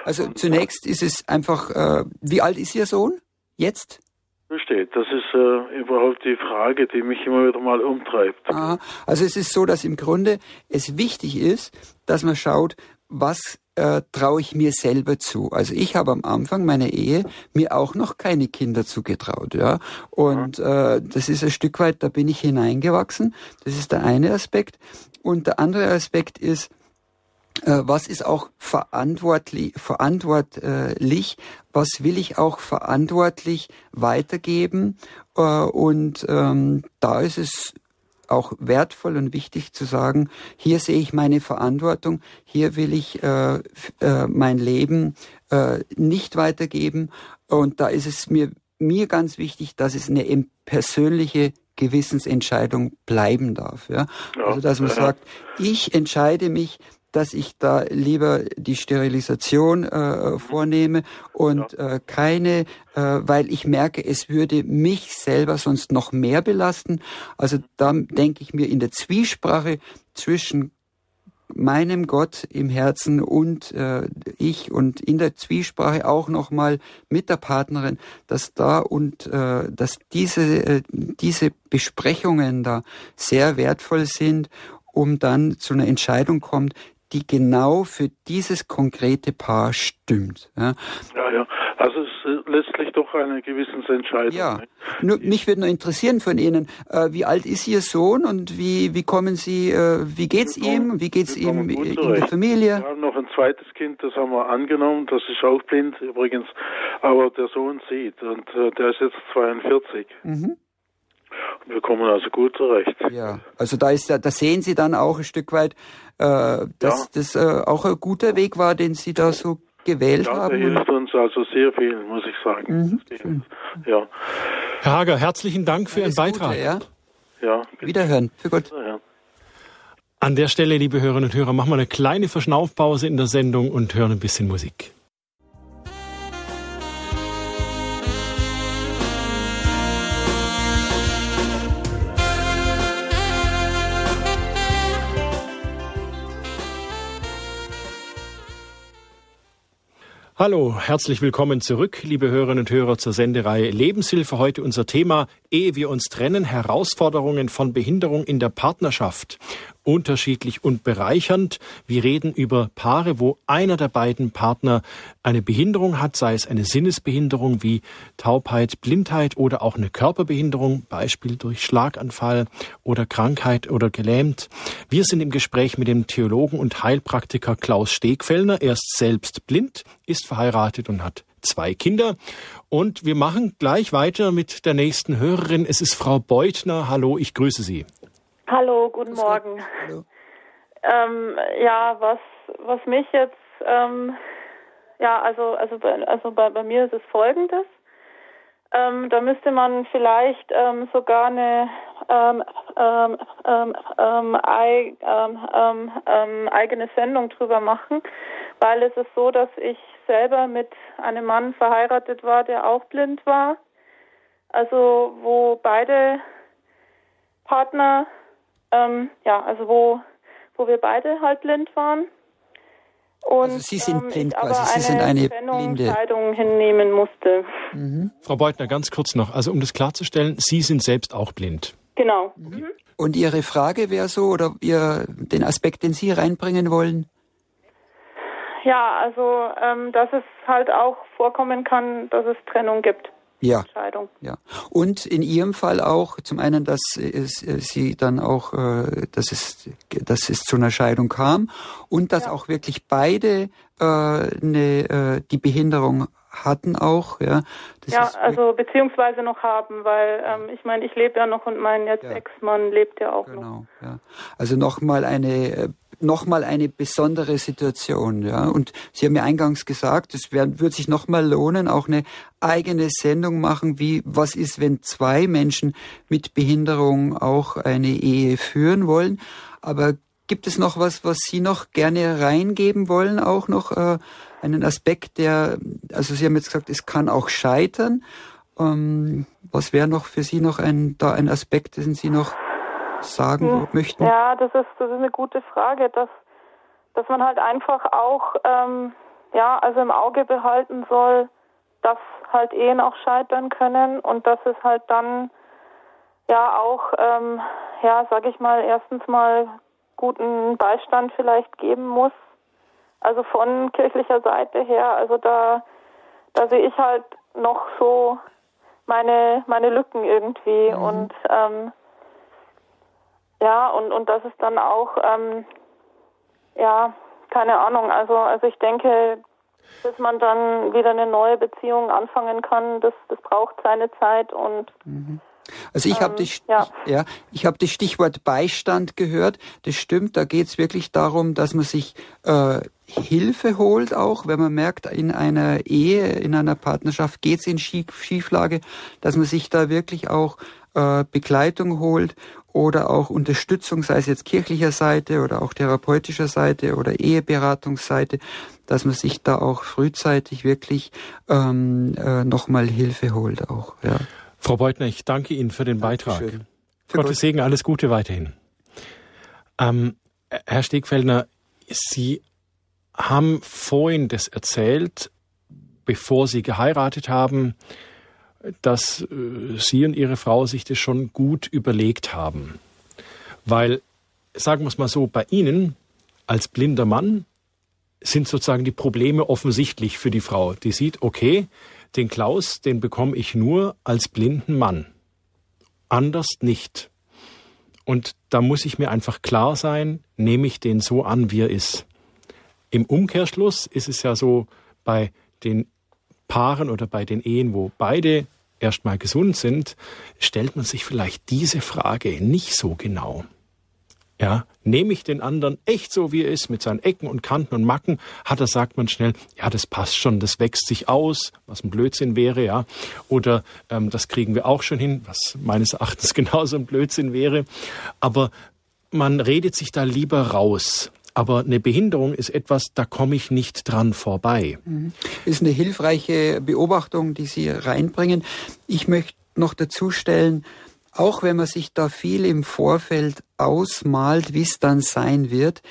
Also zunächst ist es einfach, äh, wie alt ist Ihr Sohn jetzt? Besteht. Das ist äh, überhaupt die Frage, die mich immer wieder mal umtreibt. Aha. Also es ist so, dass im Grunde es wichtig ist, dass man schaut, was äh, traue ich mir selber zu. Also ich habe am Anfang meiner Ehe mir auch noch keine Kinder zugetraut, ja. Und äh, das ist ein Stück weit, da bin ich hineingewachsen. Das ist der eine Aspekt. Und der andere Aspekt ist, äh, was ist auch verantwortlich, verantwortlich, was will ich auch verantwortlich weitergeben. Äh, und ähm, da ist es auch wertvoll und wichtig zu sagen, hier sehe ich meine Verantwortung, hier will ich äh, äh, mein Leben äh, nicht weitergeben. Und da ist es mir, mir ganz wichtig, dass es eine persönliche Gewissensentscheidung bleiben darf. Ja? Also dass man sagt, ich entscheide mich, dass ich da lieber die Sterilisation äh, vornehme und ja. äh, keine, äh, weil ich merke, es würde mich selber sonst noch mehr belasten. Also da denke ich mir in der Zwiesprache zwischen meinem Gott im Herzen und äh, ich und in der Zwiesprache auch nochmal mit der Partnerin, dass da und äh, dass diese äh, diese Besprechungen da sehr wertvoll sind, um dann zu einer Entscheidung kommt, die genau für dieses konkrete Paar stimmt. Ja, ja. ja. Also es ist letztlich doch eine Gewissensentscheidung. Ja. Nur, mich würde nur interessieren von Ihnen, äh, wie alt ist Ihr Sohn und wie, wie kommen Sie, äh, wie geht's wir ihm, wie geht's ihm in der Familie? Wir haben noch ein zweites Kind, das haben wir angenommen, das ist auch blind übrigens, aber der Sohn sieht und äh, der ist jetzt 42. Mhm. Wir kommen also gut zurecht. Ja, also da ist ja, da sehen Sie dann auch ein Stück weit, äh, dass ja. das äh, auch ein guter Weg war, den Sie da so gewählt ja, haben. Der hilft uns also sehr viel, muss ich sagen. Mhm, ja. Herr Hager, herzlichen Dank für Alles Ihren Beitrag. Gute, ja. Ja. Wiederhören. Für Gott. Ja. An der Stelle, liebe Hörerinnen und Hörer, machen wir eine kleine Verschnaufpause in der Sendung und hören ein bisschen Musik. Hallo, herzlich willkommen zurück, liebe Hörerinnen und Hörer zur Sendereihe Lebenshilfe. Heute unser Thema, ehe wir uns trennen, Herausforderungen von Behinderung in der Partnerschaft unterschiedlich und bereichernd. Wir reden über Paare, wo einer der beiden Partner eine Behinderung hat, sei es eine Sinnesbehinderung wie Taubheit, Blindheit oder auch eine Körperbehinderung, Beispiel durch Schlaganfall oder Krankheit oder gelähmt. Wir sind im Gespräch mit dem Theologen und Heilpraktiker Klaus Stegfellner. Er ist selbst blind, ist verheiratet und hat zwei Kinder. Und wir machen gleich weiter mit der nächsten Hörerin. Es ist Frau Beutner. Hallo, ich grüße Sie. Hallo, guten was Morgen. Hallo. Ähm, ja, was, was mich jetzt, ähm, ja, also, also, also bei, bei mir ist es folgendes. Ähm, da müsste man vielleicht ähm, sogar eine ähm, ähm, ähm, ähm, eigene Sendung drüber machen, weil es ist so, dass ich selber mit einem Mann verheiratet war, der auch blind war. Also wo beide Partner ähm, ja, also wo, wo wir beide halt blind waren. Und, also Sie sind ähm, blind quasi, Sie sind eine blinde. Hinnehmen musste. Mhm. Frau Beutner, ganz kurz noch, also um das klarzustellen, Sie sind selbst auch blind. Genau. Mhm. Und Ihre Frage wäre so, oder ihr, den Aspekt, den Sie reinbringen wollen? Ja, also ähm, dass es halt auch vorkommen kann, dass es Trennung gibt ja. Entscheidung. Ja. Und in Ihrem Fall auch zum einen, dass es, äh, Sie dann auch, äh, dass es, dass es zu einer Scheidung kam und dass ja. auch wirklich beide äh, eine, äh, die Behinderung hatten auch, ja. Das ja, also beziehungsweise noch haben, weil ähm, ich meine, ich lebe ja noch und mein jetzt ja. Ex-Mann lebt ja auch genau, noch. Genau, ja. Also nochmal eine äh, nochmal eine besondere Situation. Ja? Und Sie haben ja eingangs gesagt, es wird sich nochmal lohnen, auch eine eigene Sendung machen, wie was ist, wenn zwei Menschen mit Behinderung auch eine Ehe führen wollen. Aber gibt es noch was, was Sie noch gerne reingeben wollen, auch noch äh, einen Aspekt, der, also Sie haben jetzt gesagt, es kann auch scheitern. Ähm, was wäre noch für Sie noch ein, da ein Aspekt, den Sie noch sagen hm. möchten? Ja, das ist, das ist eine gute Frage, dass, dass man halt einfach auch, ähm, ja, also im Auge behalten soll, dass halt Ehen auch scheitern können und dass es halt dann ja auch, ähm, ja, sag ich mal, erstens mal guten Beistand vielleicht geben muss. Also von kirchlicher Seite her, also da, da sehe ich halt noch so meine, meine Lücken irgendwie mhm. und ähm, ja, und, und das ist dann auch, ähm, ja, keine Ahnung. Also, also ich denke, bis man dann wieder eine neue Beziehung anfangen kann, das, das braucht seine Zeit und mhm. Also ich habe ähm, das, ja. ja. ich habe das Stichwort Beistand gehört. Das stimmt. Da geht es wirklich darum, dass man sich äh, Hilfe holt, auch wenn man merkt, in einer Ehe, in einer Partnerschaft geht es in Schieflage, dass man sich da wirklich auch äh, Begleitung holt oder auch Unterstützung, sei es jetzt kirchlicher Seite oder auch therapeutischer Seite oder Eheberatungsseite, dass man sich da auch frühzeitig wirklich ähm, äh, nochmal Hilfe holt auch. Ja. Frau Beutner, ich danke Ihnen für den Beitrag. Dankeschön. Gottes Segen, alles Gute weiterhin. Ähm, Herr Stegfeldner, Sie haben vorhin das erzählt, bevor Sie geheiratet haben, dass äh, Sie und Ihre Frau sich das schon gut überlegt haben. Weil, sagen wir es mal so, bei Ihnen als blinder Mann sind sozusagen die Probleme offensichtlich für die Frau. Die sieht, okay, den Klaus, den bekomme ich nur als blinden Mann. Anders nicht. Und da muss ich mir einfach klar sein, nehme ich den so an, wie er ist. Im Umkehrschluss ist es ja so bei den Paaren oder bei den Ehen, wo beide erstmal gesund sind, stellt man sich vielleicht diese Frage nicht so genau. Ja, nehme ich den anderen echt so, wie er ist, mit seinen Ecken und Kanten und Macken, hat er, sagt man schnell, ja, das passt schon, das wächst sich aus, was ein Blödsinn wäre, ja. Oder ähm, das kriegen wir auch schon hin, was meines Erachtens genauso ein Blödsinn wäre. Aber man redet sich da lieber raus. Aber eine Behinderung ist etwas, da komme ich nicht dran vorbei. Mhm. Ist eine hilfreiche Beobachtung, die Sie reinbringen. Ich möchte noch dazu stellen, auch wenn man sich da viel im Vorfeld ausmalt, wie es dann sein wird,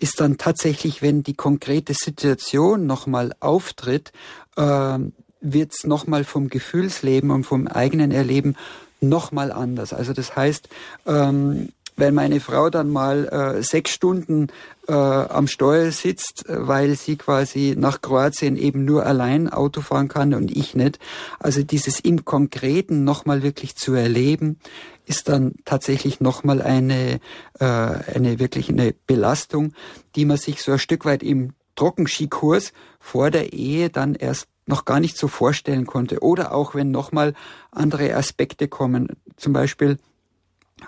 ist dann tatsächlich, wenn die konkrete Situation nochmal auftritt, äh, wird es nochmal vom Gefühlsleben und vom eigenen Erleben nochmal anders. Also das heißt, ähm, wenn meine Frau dann mal äh, sechs Stunden äh, am Steuer sitzt, äh, weil sie quasi nach Kroatien eben nur allein Auto fahren kann und ich nicht. Also dieses im Konkreten nochmal wirklich zu erleben, ist dann tatsächlich nochmal eine, äh, eine wirklich eine Belastung, die man sich so ein Stück weit im Trockenskikurs vor der Ehe dann erst noch gar nicht so vorstellen konnte. Oder auch wenn nochmal andere Aspekte kommen, zum Beispiel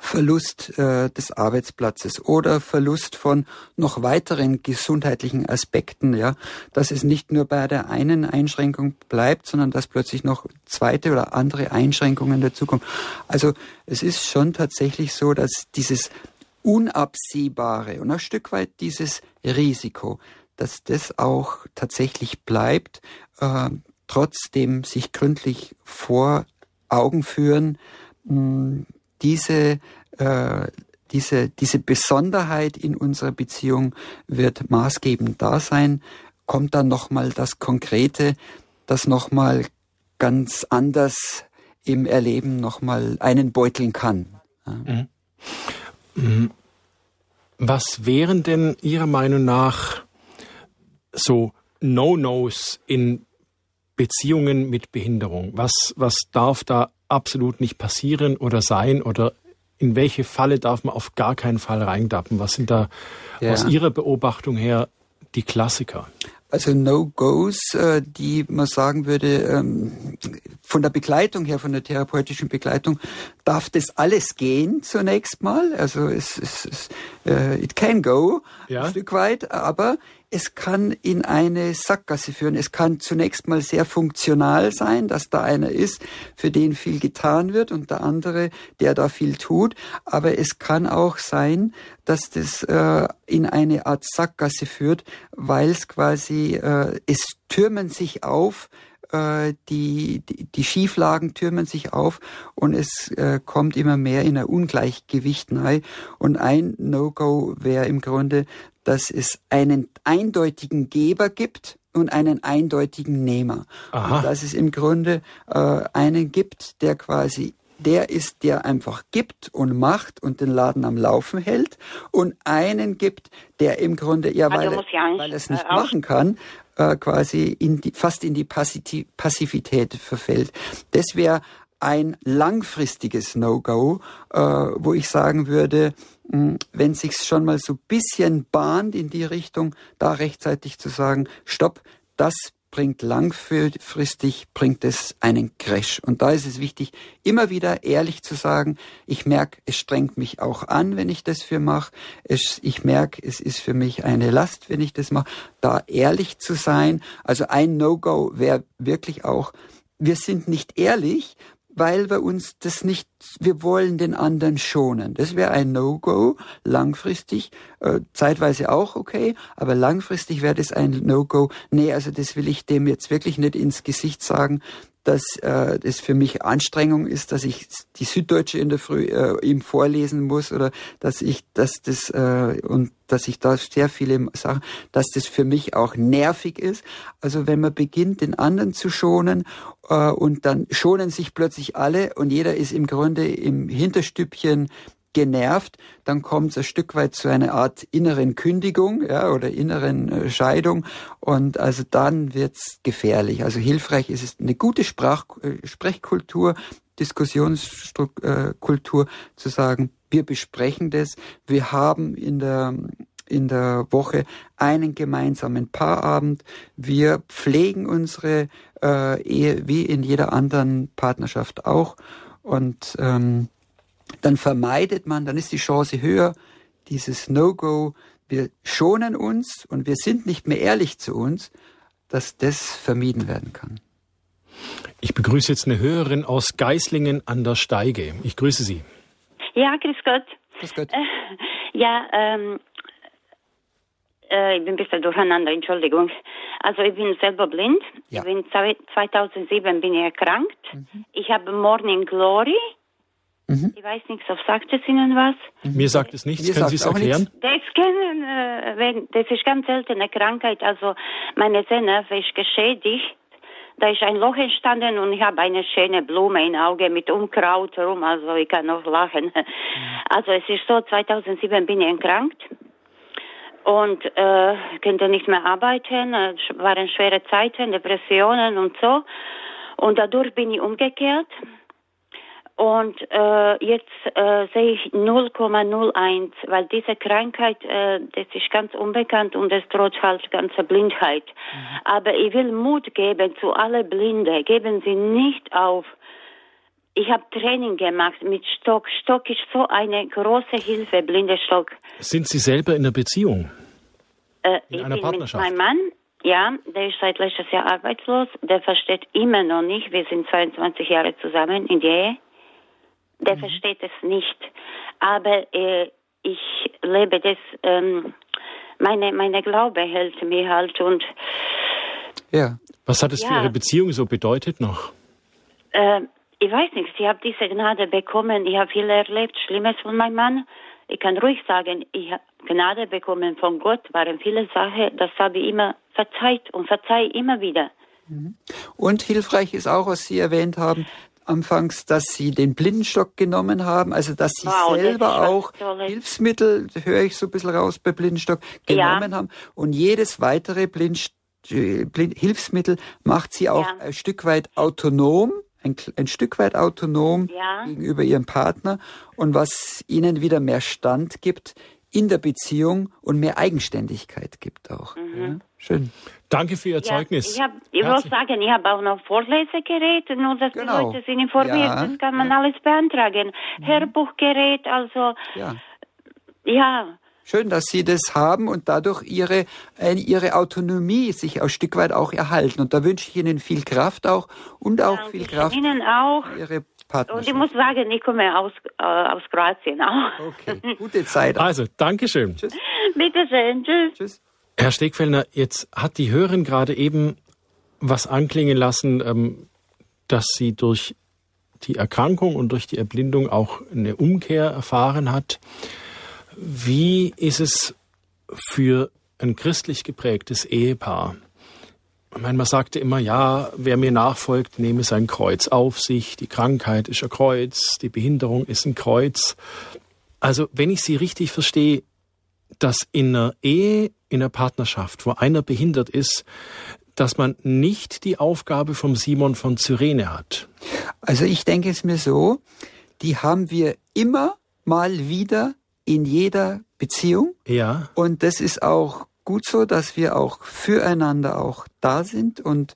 Verlust äh, des Arbeitsplatzes oder Verlust von noch weiteren gesundheitlichen Aspekten, ja, dass es nicht nur bei der einen Einschränkung bleibt, sondern dass plötzlich noch zweite oder andere Einschränkungen dazukommen. Also es ist schon tatsächlich so, dass dieses Unabsehbare und ein Stück weit dieses Risiko, dass das auch tatsächlich bleibt, äh, trotzdem sich gründlich vor Augen führen, mh, diese, äh, diese, diese Besonderheit in unserer Beziehung wird maßgebend da sein. Kommt dann nochmal das Konkrete, das nochmal ganz anders im Erleben nochmal einen beuteln kann. Mhm. Mhm. Was wären denn Ihrer Meinung nach so No-Nos in Beziehungen mit Behinderung? Was, was darf da absolut nicht passieren oder sein oder in welche Falle darf man auf gar keinen Fall reindappen? Was sind da ja. aus Ihrer Beobachtung her die Klassiker? Also No-Gos, äh, die man sagen würde, ähm, von der Begleitung her, von der therapeutischen Begleitung, darf das alles gehen zunächst mal. Also es, es, es uh, it can go ja. ein Stück weit, aber es kann in eine Sackgasse führen. Es kann zunächst mal sehr funktional sein, dass da einer ist, für den viel getan wird und der andere, der da viel tut. Aber es kann auch sein, dass das äh, in eine Art Sackgasse führt, weil es quasi, äh, es türmen sich auf, äh, die, die, die Schieflagen türmen sich auf und es äh, kommt immer mehr in ein Ungleichgewicht nahe. Und ein No-Go wäre im Grunde, dass es einen eindeutigen Geber gibt und einen eindeutigen Nehmer. Aha. Und dass es im Grunde äh, einen gibt, der quasi der ist, der einfach gibt und macht und den Laden am Laufen hält und einen gibt, der im Grunde, ja, weil, er, weil er es nicht äh, machen kann, äh, quasi in die, fast in die Passivität verfällt. Das wäre ein langfristiges No-Go, äh, wo ich sagen würde, hm, wenn sich's schon mal so bisschen bahnt in die Richtung, da rechtzeitig zu sagen, stopp, das bringt langfristig, bringt es einen Crash. Und da ist es wichtig, immer wieder ehrlich zu sagen, ich merke, es strengt mich auch an, wenn ich das für mache. Ich merke, es ist für mich eine Last, wenn ich das mache. Da ehrlich zu sein. Also ein No-Go wäre wirklich auch, wir sind nicht ehrlich, weil wir uns das nicht, wir wollen den anderen schonen. Das wäre ein No-Go, langfristig, äh, zeitweise auch okay, aber langfristig wäre das ein No-Go. Nee, also das will ich dem jetzt wirklich nicht ins Gesicht sagen, dass äh, das für mich Anstrengung ist, dass ich die Süddeutsche in der Früh äh, ihm vorlesen muss oder dass ich, dass das äh, und dass ich da sehr viele Sachen, dass das für mich auch nervig ist. Also wenn man beginnt, den anderen zu schonen äh, und dann schonen sich plötzlich alle und jeder ist im Grunde im Hinterstübchen genervt, dann kommt es ein Stück weit zu einer Art inneren Kündigung ja, oder inneren äh, Scheidung und also dann wird's gefährlich. Also hilfreich ist es eine gute Sprach, äh, Sprechkultur, Diskussionskultur äh, zu sagen, wir besprechen das, wir haben in der in der Woche einen gemeinsamen Paarabend. Wir pflegen unsere äh, Ehe wie in jeder anderen Partnerschaft auch. Und ähm, dann vermeidet man, dann ist die Chance höher, dieses No-Go, wir schonen uns und wir sind nicht mehr ehrlich zu uns, dass das vermieden werden kann. Ich begrüße jetzt eine Hörerin aus Geislingen an der Steige. Ich grüße Sie. Ja, grüß Gott. Grüß Gott. Äh, ja, ähm, äh, ich bin ein bisschen durcheinander, Entschuldigung. Also ich bin selber blind. Ja. Ich bin 2007 bin ich erkrankt. Mhm. Ich habe Morning Glory. Mhm. Ich weiß nicht, so sagt es Ihnen was? Mir sagt es nichts. Mir Können Sie es erklären? Das, können, äh, das ist ganz seltene Krankheit. Also meine Sehnerve ist geschädigt. Da ist ein Loch entstanden und ich habe eine schöne Blume im Auge mit Unkraut rum, also ich kann noch lachen. Mhm. Also es ist so, 2007 bin ich erkrankt und äh, konnte nicht mehr arbeiten, es waren schwere Zeiten, Depressionen und so. Und dadurch bin ich umgekehrt. Und äh, jetzt äh, sehe ich 0,01, weil diese Krankheit, äh, das ist ganz unbekannt und es droht halt ganze Blindheit. Mhm. Aber ich will Mut geben zu alle Blinde. Geben Sie nicht auf. Ich habe Training gemacht mit Stock. Stock ist so eine große Hilfe, blinde Stock. Sind Sie selber in einer Beziehung? Äh, in ich einer bin Partnerschaft? mit meinem Mann. Ja, der ist seit letztes Jahr arbeitslos. Der versteht immer noch nicht. Wir sind 22 Jahre zusammen in der Ehe. Der mhm. versteht es nicht. Aber äh, ich lebe das. Ähm, meine meine Glaube hält mir halt und. Ja. Was hat es ja. für Ihre Beziehung so bedeutet noch? Äh, ich weiß nicht, ich habe diese Gnade bekommen. Ich habe viel erlebt, Schlimmes von meinem Mann. Ich kann ruhig sagen, ich habe Gnade bekommen von Gott, waren viele Sachen, das habe ich immer verzeiht und verzeihe immer wieder. Mhm. Und hilfreich ist auch, was Sie erwähnt haben, anfangs, dass Sie den Blindenstock genommen haben, also dass Sie wow, selber auch Hilfsmittel, höre ich so ein bisschen raus bei Blindenstock, genommen ja. haben und jedes weitere Blind, Blind, Hilfsmittel macht Sie auch ja. ein Stück weit autonom ein, ein Stück weit autonom ja. gegenüber ihrem Partner und was ihnen wieder mehr Stand gibt in der Beziehung und mehr Eigenständigkeit gibt auch. Mhm. Ja, schön. Danke für Ihr ja, Zeugnis. Ich, hab, ich wollte sagen, ich habe auch noch Vorlesegerät, nur dass genau. die Leute sind informiert. Ja, das kann man alles beantragen. Mhm. Hörbuchgerät, also ja. ja. Schön, dass Sie das haben und dadurch Ihre, äh, Ihre Autonomie sich ein Stück weit auch erhalten. Und da wünsche ich Ihnen viel Kraft auch und auch ja, viel Kraft. Ihnen auch. Ihre und ich muss sagen, ich komme aus, äh, aus Kroatien auch. Okay, gute Zeit. Also, Dankeschön. Tschüss. Bitteschön, tschüss. tschüss. Herr Stegfellner, jetzt hat die Hörerin gerade eben was anklingen lassen, ähm, dass sie durch die Erkrankung und durch die Erblindung auch eine Umkehr erfahren hat. Wie ist es für ein christlich geprägtes Ehepaar? Ich meine, man sagte immer, ja, wer mir nachfolgt, nehme sein Kreuz auf sich. Die Krankheit ist ein Kreuz, die Behinderung ist ein Kreuz. Also, wenn ich Sie richtig verstehe, dass in einer Ehe, in einer Partnerschaft, wo einer behindert ist, dass man nicht die Aufgabe vom Simon von Cyrene hat. Also ich denke es mir so, die haben wir immer mal wieder in jeder Beziehung. Ja. Und das ist auch gut so, dass wir auch füreinander auch da sind und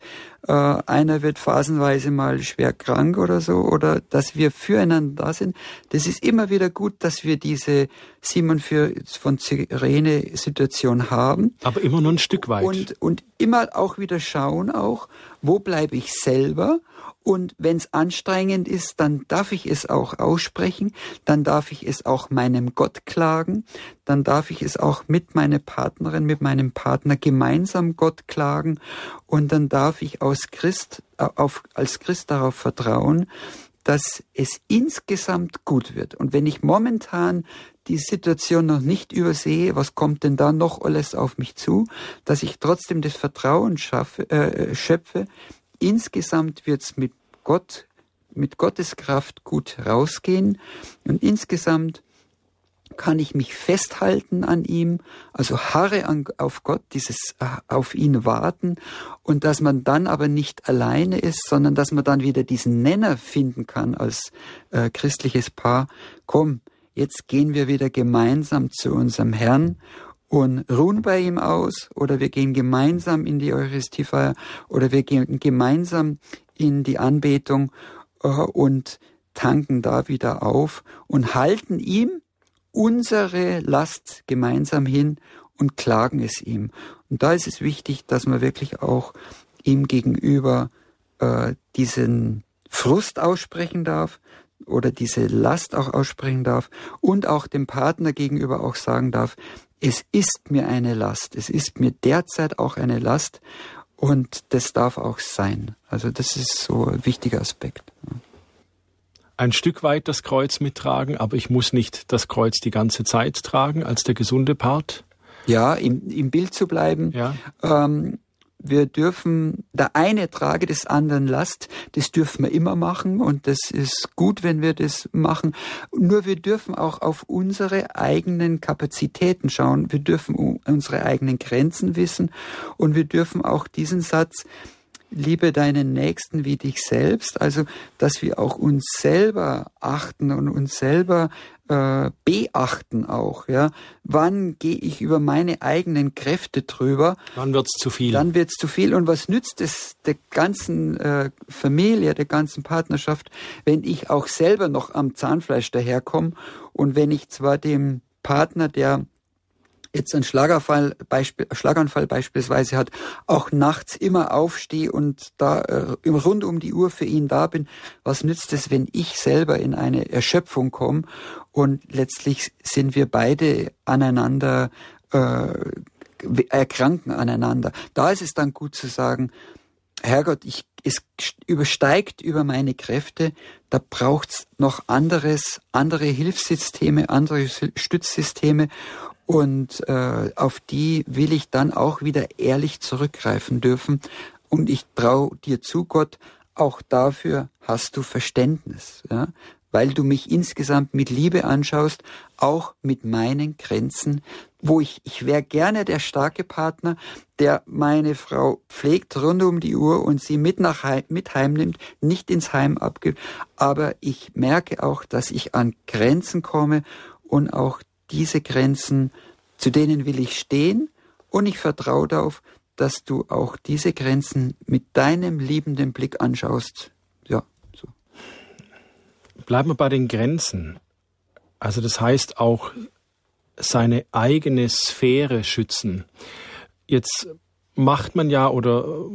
äh, einer wird phasenweise mal schwer krank oder so oder dass wir füreinander da sind. Das ist immer wieder gut, dass wir diese Simon für, von Sirene Situation haben. Aber immer nur ein Stück weit. Und, und immer auch wieder schauen auch, wo bleibe ich selber und wenn es anstrengend ist, dann darf ich es auch aussprechen, dann darf ich es auch meinem Gott klagen, dann darf ich es auch mit meiner Partnerin, mit meinem Partner gemeinsam Gott klagen und dann darf ich aus Christ, äh, auf, als Christ darauf vertrauen, dass es insgesamt gut wird. Und wenn ich momentan die Situation noch nicht übersehe, was kommt denn da noch alles auf mich zu, dass ich trotzdem das Vertrauen schaffe, äh, schöpfe, insgesamt wird's mit Gott, mit Gottes Kraft gut rausgehen. Und insgesamt kann ich mich festhalten an ihm, also harre an, auf Gott, dieses äh, auf ihn warten. Und dass man dann aber nicht alleine ist, sondern dass man dann wieder diesen Nenner finden kann als äh, christliches Paar. Komm, jetzt gehen wir wieder gemeinsam zu unserem Herrn und ruhen bei ihm aus oder wir gehen gemeinsam in die Eucharistiefeier oder wir gehen gemeinsam in die Anbetung äh, und tanken da wieder auf und halten ihm unsere Last gemeinsam hin und klagen es ihm. Und da ist es wichtig, dass man wirklich auch ihm gegenüber äh, diesen Frust aussprechen darf oder diese Last auch aussprechen darf und auch dem Partner gegenüber auch sagen darf, es ist mir eine Last, es ist mir derzeit auch eine Last und das darf auch sein. Also das ist so ein wichtiger Aspekt. Ein Stück weit das Kreuz mittragen, aber ich muss nicht das Kreuz die ganze Zeit tragen als der gesunde Part. Ja, im, im Bild zu bleiben. Ja. Ähm, wir dürfen, der eine trage des anderen Last, das dürfen wir immer machen und das ist gut, wenn wir das machen. Nur wir dürfen auch auf unsere eigenen Kapazitäten schauen. Wir dürfen unsere eigenen Grenzen wissen und wir dürfen auch diesen Satz, liebe deinen Nächsten wie dich selbst, also dass wir auch uns selber achten und uns selber äh, beachten auch. Ja, wann gehe ich über meine eigenen Kräfte drüber? Wann wird's zu viel? Dann wird's zu viel. Und was nützt es der ganzen äh, Familie, der ganzen Partnerschaft, wenn ich auch selber noch am Zahnfleisch daherkomme und wenn ich zwar dem Partner, der jetzt einen Schlaganfall, Beispiel, Schlaganfall beispielsweise hat, auch nachts immer aufstehe und da äh, rund um die Uhr für ihn da bin, was nützt es, wenn ich selber in eine Erschöpfung komme und letztlich sind wir beide aneinander, äh, erkranken aneinander. Da ist es dann gut zu sagen, Herrgott, ich, es übersteigt über meine Kräfte, da braucht's noch anderes, andere Hilfssysteme, andere Stützsysteme und äh, auf die will ich dann auch wieder ehrlich zurückgreifen dürfen. Und ich traue dir zu, Gott, auch dafür hast du Verständnis, ja? weil du mich insgesamt mit Liebe anschaust, auch mit meinen Grenzen, wo ich, ich wäre gerne der starke Partner, der meine Frau pflegt rund um die Uhr und sie mit nach Heim, mit heimnimmt, nicht ins Heim abgibt. Aber ich merke auch, dass ich an Grenzen komme und auch diese Grenzen, zu denen will ich stehen und ich vertraue darauf, dass du auch diese Grenzen mit deinem liebenden Blick anschaust. Ja, so. Bleiben wir bei den Grenzen. Also das heißt auch seine eigene Sphäre schützen. Jetzt macht man ja oder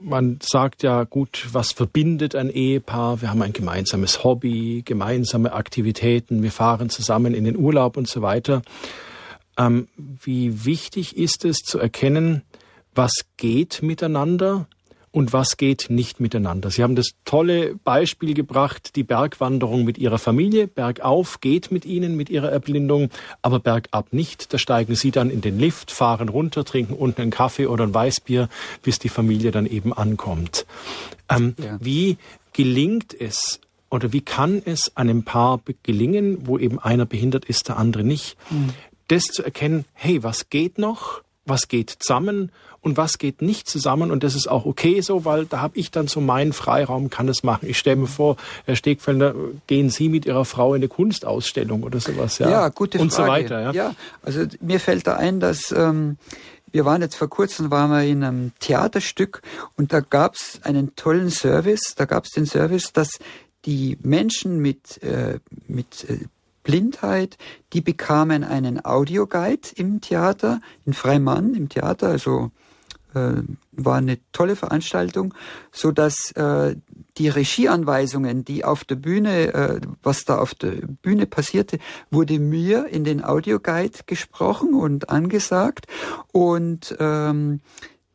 man sagt ja, gut, was verbindet ein Ehepaar? Wir haben ein gemeinsames Hobby, gemeinsame Aktivitäten, wir fahren zusammen in den Urlaub und so weiter. Ähm, wie wichtig ist es zu erkennen, was geht miteinander und was geht nicht miteinander. Sie haben das tolle Beispiel gebracht, die Bergwanderung mit Ihrer Familie. Bergauf geht mit Ihnen, mit Ihrer Erblindung, aber bergab nicht. Da steigen Sie dann in den Lift, fahren runter, trinken unten einen Kaffee oder ein Weißbier, bis die Familie dann eben ankommt. Ähm, ja. Wie gelingt es oder wie kann es einem Paar gelingen, wo eben einer behindert ist, der andere nicht, mhm. das zu erkennen, hey, was geht noch? Was geht zusammen und was geht nicht zusammen. Und das ist auch okay so, weil da habe ich dann so meinen Freiraum, kann es machen. Ich stelle mir vor, Herr Stegfelder, gehen Sie mit Ihrer Frau in eine Kunstausstellung oder sowas. Ja, ja gute und Frage. Und so weiter. Ja. ja, also mir fällt da ein, dass... Ähm wir waren jetzt vor kurzem waren wir in einem Theaterstück und da gab es einen tollen Service. Da gab es den Service, dass die Menschen mit, äh, mit äh, Blindheit, die bekamen einen Audioguide im Theater, in Freimann im Theater, also äh, war eine tolle Veranstaltung, so dass äh, die Regieanweisungen, die auf der Bühne, äh, was da auf der Bühne passierte, wurde mir in den Audioguide gesprochen und angesagt. Und ähm,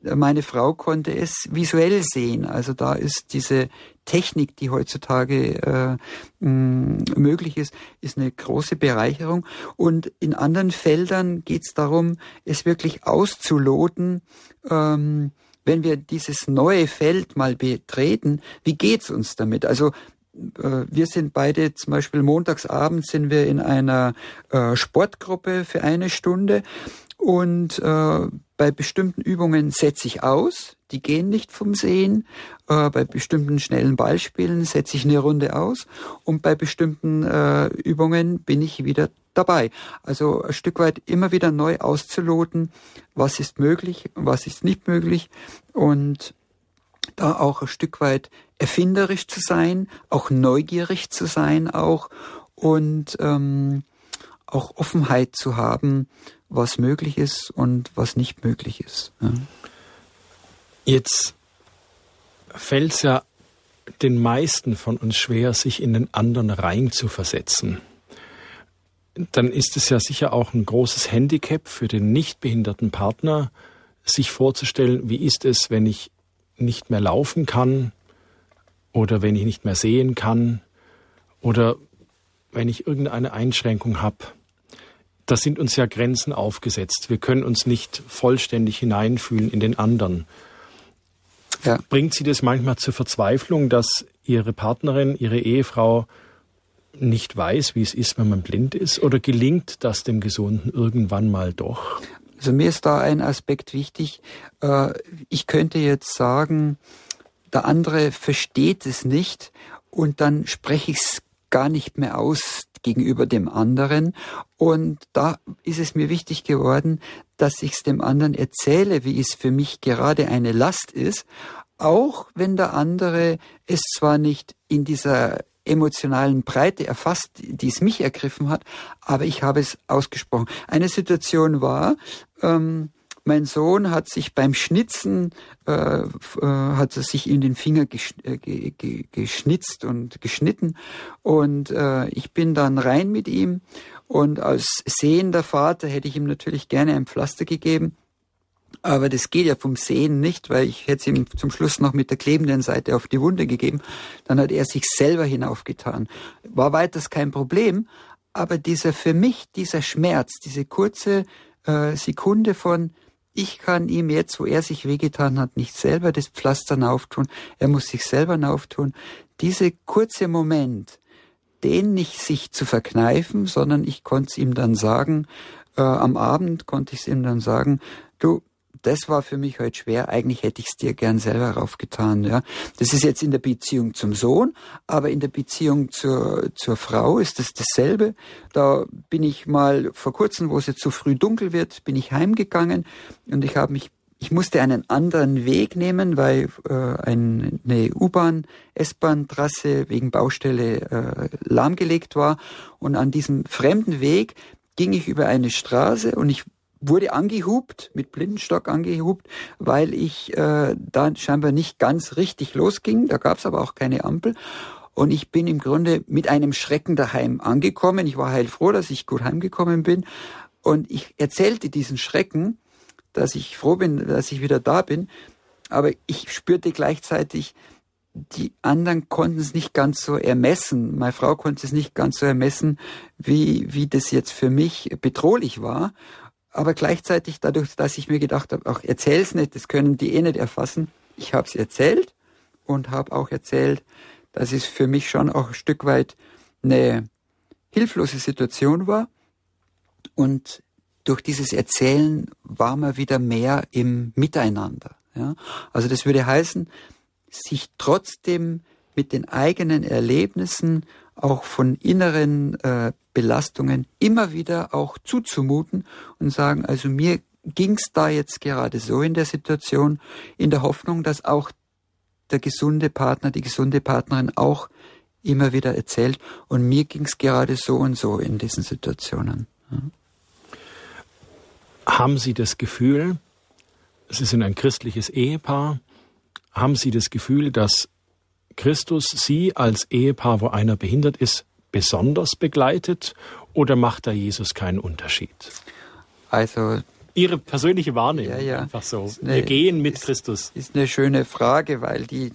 meine Frau konnte es visuell sehen. Also da ist diese Technik, die heutzutage äh, mh, möglich ist, ist eine große Bereicherung. Und in anderen Feldern geht es darum, es wirklich auszuloten. Ähm, wenn wir dieses neue Feld mal betreten, wie geht's uns damit? Also äh, wir sind beide zum Beispiel montagsabends sind wir in einer äh, Sportgruppe für eine Stunde und äh, bei bestimmten Übungen setze ich aus, die gehen nicht vom Sehen. Äh, bei bestimmten schnellen Ballspielen setze ich eine Runde aus und bei bestimmten äh, Übungen bin ich wieder dabei. Also ein Stück weit immer wieder neu auszuloten, was ist möglich, was ist nicht möglich und da auch ein Stück weit erfinderisch zu sein, auch neugierig zu sein auch und ähm, auch Offenheit zu haben, was möglich ist und was nicht möglich ist. Ja. Jetzt fällt es ja den meisten von uns schwer, sich in den anderen rein zu versetzen. Dann ist es ja sicher auch ein großes Handicap für den nicht behinderten Partner, sich vorzustellen, wie ist es, wenn ich nicht mehr laufen kann oder wenn ich nicht mehr sehen kann oder wenn ich irgendeine Einschränkung habe. Da sind uns ja Grenzen aufgesetzt. Wir können uns nicht vollständig hineinfühlen in den anderen. Ja. Bringt Sie das manchmal zur Verzweiflung, dass Ihre Partnerin, Ihre Ehefrau nicht weiß, wie es ist, wenn man blind ist? Oder gelingt das dem Gesunden irgendwann mal doch? Also mir ist da ein Aspekt wichtig. Äh, ich könnte jetzt sagen, der andere versteht es nicht und dann spreche ich es gar nicht mehr aus gegenüber dem anderen. Und da ist es mir wichtig geworden, dass ich es dem anderen erzähle, wie es für mich gerade eine Last ist, auch wenn der andere es zwar nicht in dieser emotionalen Breite erfasst, die es mich ergriffen hat, aber ich habe es ausgesprochen. Eine Situation war, ähm, mein Sohn hat sich beim Schnitzen, äh, äh, hat sich in den Finger äh, geschnitzt und geschnitten und äh, ich bin dann rein mit ihm und als sehender Vater hätte ich ihm natürlich gerne ein Pflaster gegeben. Aber das geht ja vom Sehen nicht, weil ich hätte es ihm zum Schluss noch mit der klebenden Seite auf die Wunde gegeben. Dann hat er sich selber hinaufgetan. War weiters kein Problem, aber dieser für mich, dieser Schmerz, diese kurze äh, Sekunde von, ich kann ihm jetzt, wo er sich wehgetan hat, nicht selber das Pflaster auftun, er muss sich selber auftun. Diese kurze Moment, den nicht sich zu verkneifen, sondern ich konnte es ihm dann sagen, äh, am Abend konnte ich es ihm dann sagen, du, das war für mich heute schwer. Eigentlich hätte ich es dir gern selber raufgetan. Ja, das ist jetzt in der Beziehung zum Sohn, aber in der Beziehung zur zur Frau ist das dasselbe. Da bin ich mal vor kurzem, wo es jetzt zu so früh dunkel wird, bin ich heimgegangen und ich habe mich ich musste einen anderen Weg nehmen, weil äh, eine U-Bahn, S-Bahn-Trasse wegen Baustelle äh, lahmgelegt war. Und an diesem fremden Weg ging ich über eine Straße und ich wurde angehupt, mit Blindenstock angehupt, weil ich äh, da scheinbar nicht ganz richtig losging. Da gab es aber auch keine Ampel. Und ich bin im Grunde mit einem Schrecken daheim angekommen. Ich war heilfroh, dass ich gut heimgekommen bin. Und ich erzählte diesen Schrecken, dass ich froh bin, dass ich wieder da bin. Aber ich spürte gleichzeitig, die anderen konnten es nicht ganz so ermessen. Meine Frau konnte es nicht ganz so ermessen, wie, wie das jetzt für mich bedrohlich war aber gleichzeitig dadurch, dass ich mir gedacht habe, auch erzähl's nicht, das können die eh nicht erfassen. Ich habe es erzählt und habe auch erzählt, dass es für mich schon auch ein Stück weit eine hilflose Situation war. Und durch dieses Erzählen war man wieder mehr im Miteinander. Ja? Also das würde heißen, sich trotzdem mit den eigenen Erlebnissen auch von inneren äh, Belastungen immer wieder auch zuzumuten und sagen, also mir ging's da jetzt gerade so in der Situation, in der Hoffnung, dass auch der gesunde Partner, die gesunde Partnerin auch immer wieder erzählt und mir ging's gerade so und so in diesen Situationen. Ja. Haben Sie das Gefühl, Sie sind ein christliches Ehepaar, haben Sie das Gefühl, dass Christus Sie als Ehepaar, wo einer behindert ist, besonders begleitet oder macht da Jesus keinen Unterschied? Also Ihre persönliche Wahrnehmung ja, ja. einfach so. Eine, Wir gehen mit ist, Christus. Ist eine schöne Frage, weil die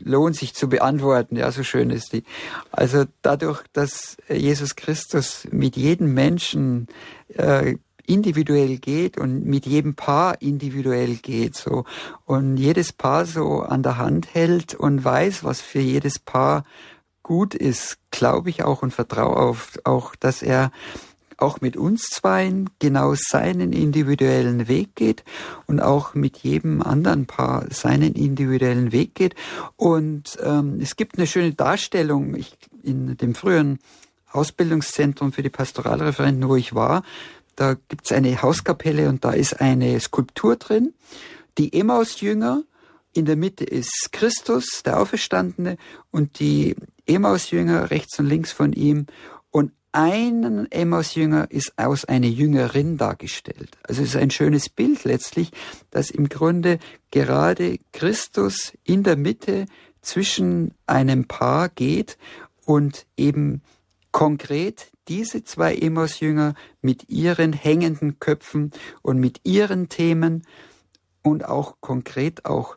lohnt sich zu beantworten. Ja, so schön ist die. Also dadurch, dass Jesus Christus mit jedem Menschen äh, individuell geht und mit jedem Paar individuell geht so und jedes Paar so an der Hand hält und weiß, was für jedes Paar gut ist, glaube ich auch und vertraue auf auch, dass er auch mit uns zweien genau seinen individuellen Weg geht und auch mit jedem anderen Paar seinen individuellen Weg geht. Und ähm, es gibt eine schöne Darstellung ich, in dem früheren Ausbildungszentrum für die Pastoralreferenten, wo ich war, da gibt's eine Hauskapelle und da ist eine Skulptur drin. Die Emmaus-Jünger, in der Mitte ist Christus, der Auferstandene, und die Emmaus-Jünger rechts und links von ihm. Und ein Emmaus-Jünger ist aus einer Jüngerin dargestellt. Also es ist ein schönes Bild letztlich, dass im Grunde gerade Christus in der Mitte zwischen einem Paar geht und eben konkret diese zwei Emmaus-Jünger mit ihren hängenden Köpfen und mit ihren Themen und auch konkret auch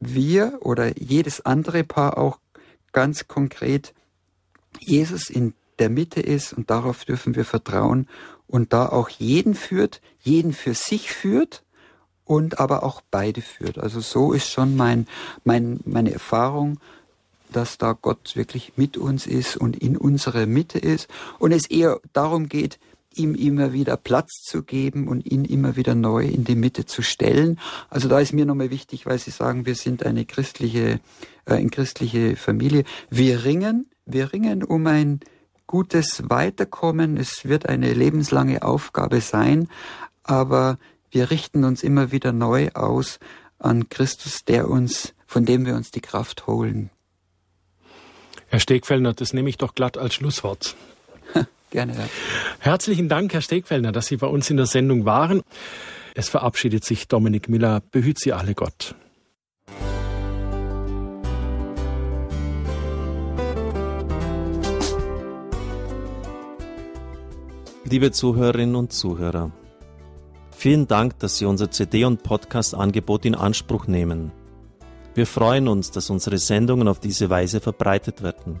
wir oder jedes andere Paar auch ganz konkret Jesus in der Mitte ist und darauf dürfen wir vertrauen und da auch jeden führt, jeden für sich führt und aber auch beide führt. Also so ist schon mein, mein, meine Erfahrung dass da Gott wirklich mit uns ist und in unserer Mitte ist und es eher darum geht, ihm immer wieder Platz zu geben und ihn immer wieder neu in die Mitte zu stellen. Also da ist mir nochmal wichtig, weil Sie sagen, wir sind eine christliche, äh, eine christliche Familie. Wir ringen, wir ringen um ein gutes Weiterkommen. Es wird eine lebenslange Aufgabe sein, aber wir richten uns immer wieder neu aus an Christus, der uns, von dem wir uns die Kraft holen. Herr Stegfellner, das nehme ich doch glatt als Schlusswort. Gerne. Ja. Herzlichen Dank, Herr Stegfellner, dass Sie bei uns in der Sendung waren. Es verabschiedet sich Dominik Miller. Behüt Sie alle Gott. Liebe Zuhörerinnen und Zuhörer, vielen Dank, dass Sie unser CD- und Podcast-Angebot in Anspruch nehmen. Wir freuen uns, dass unsere Sendungen auf diese Weise verbreitet werden.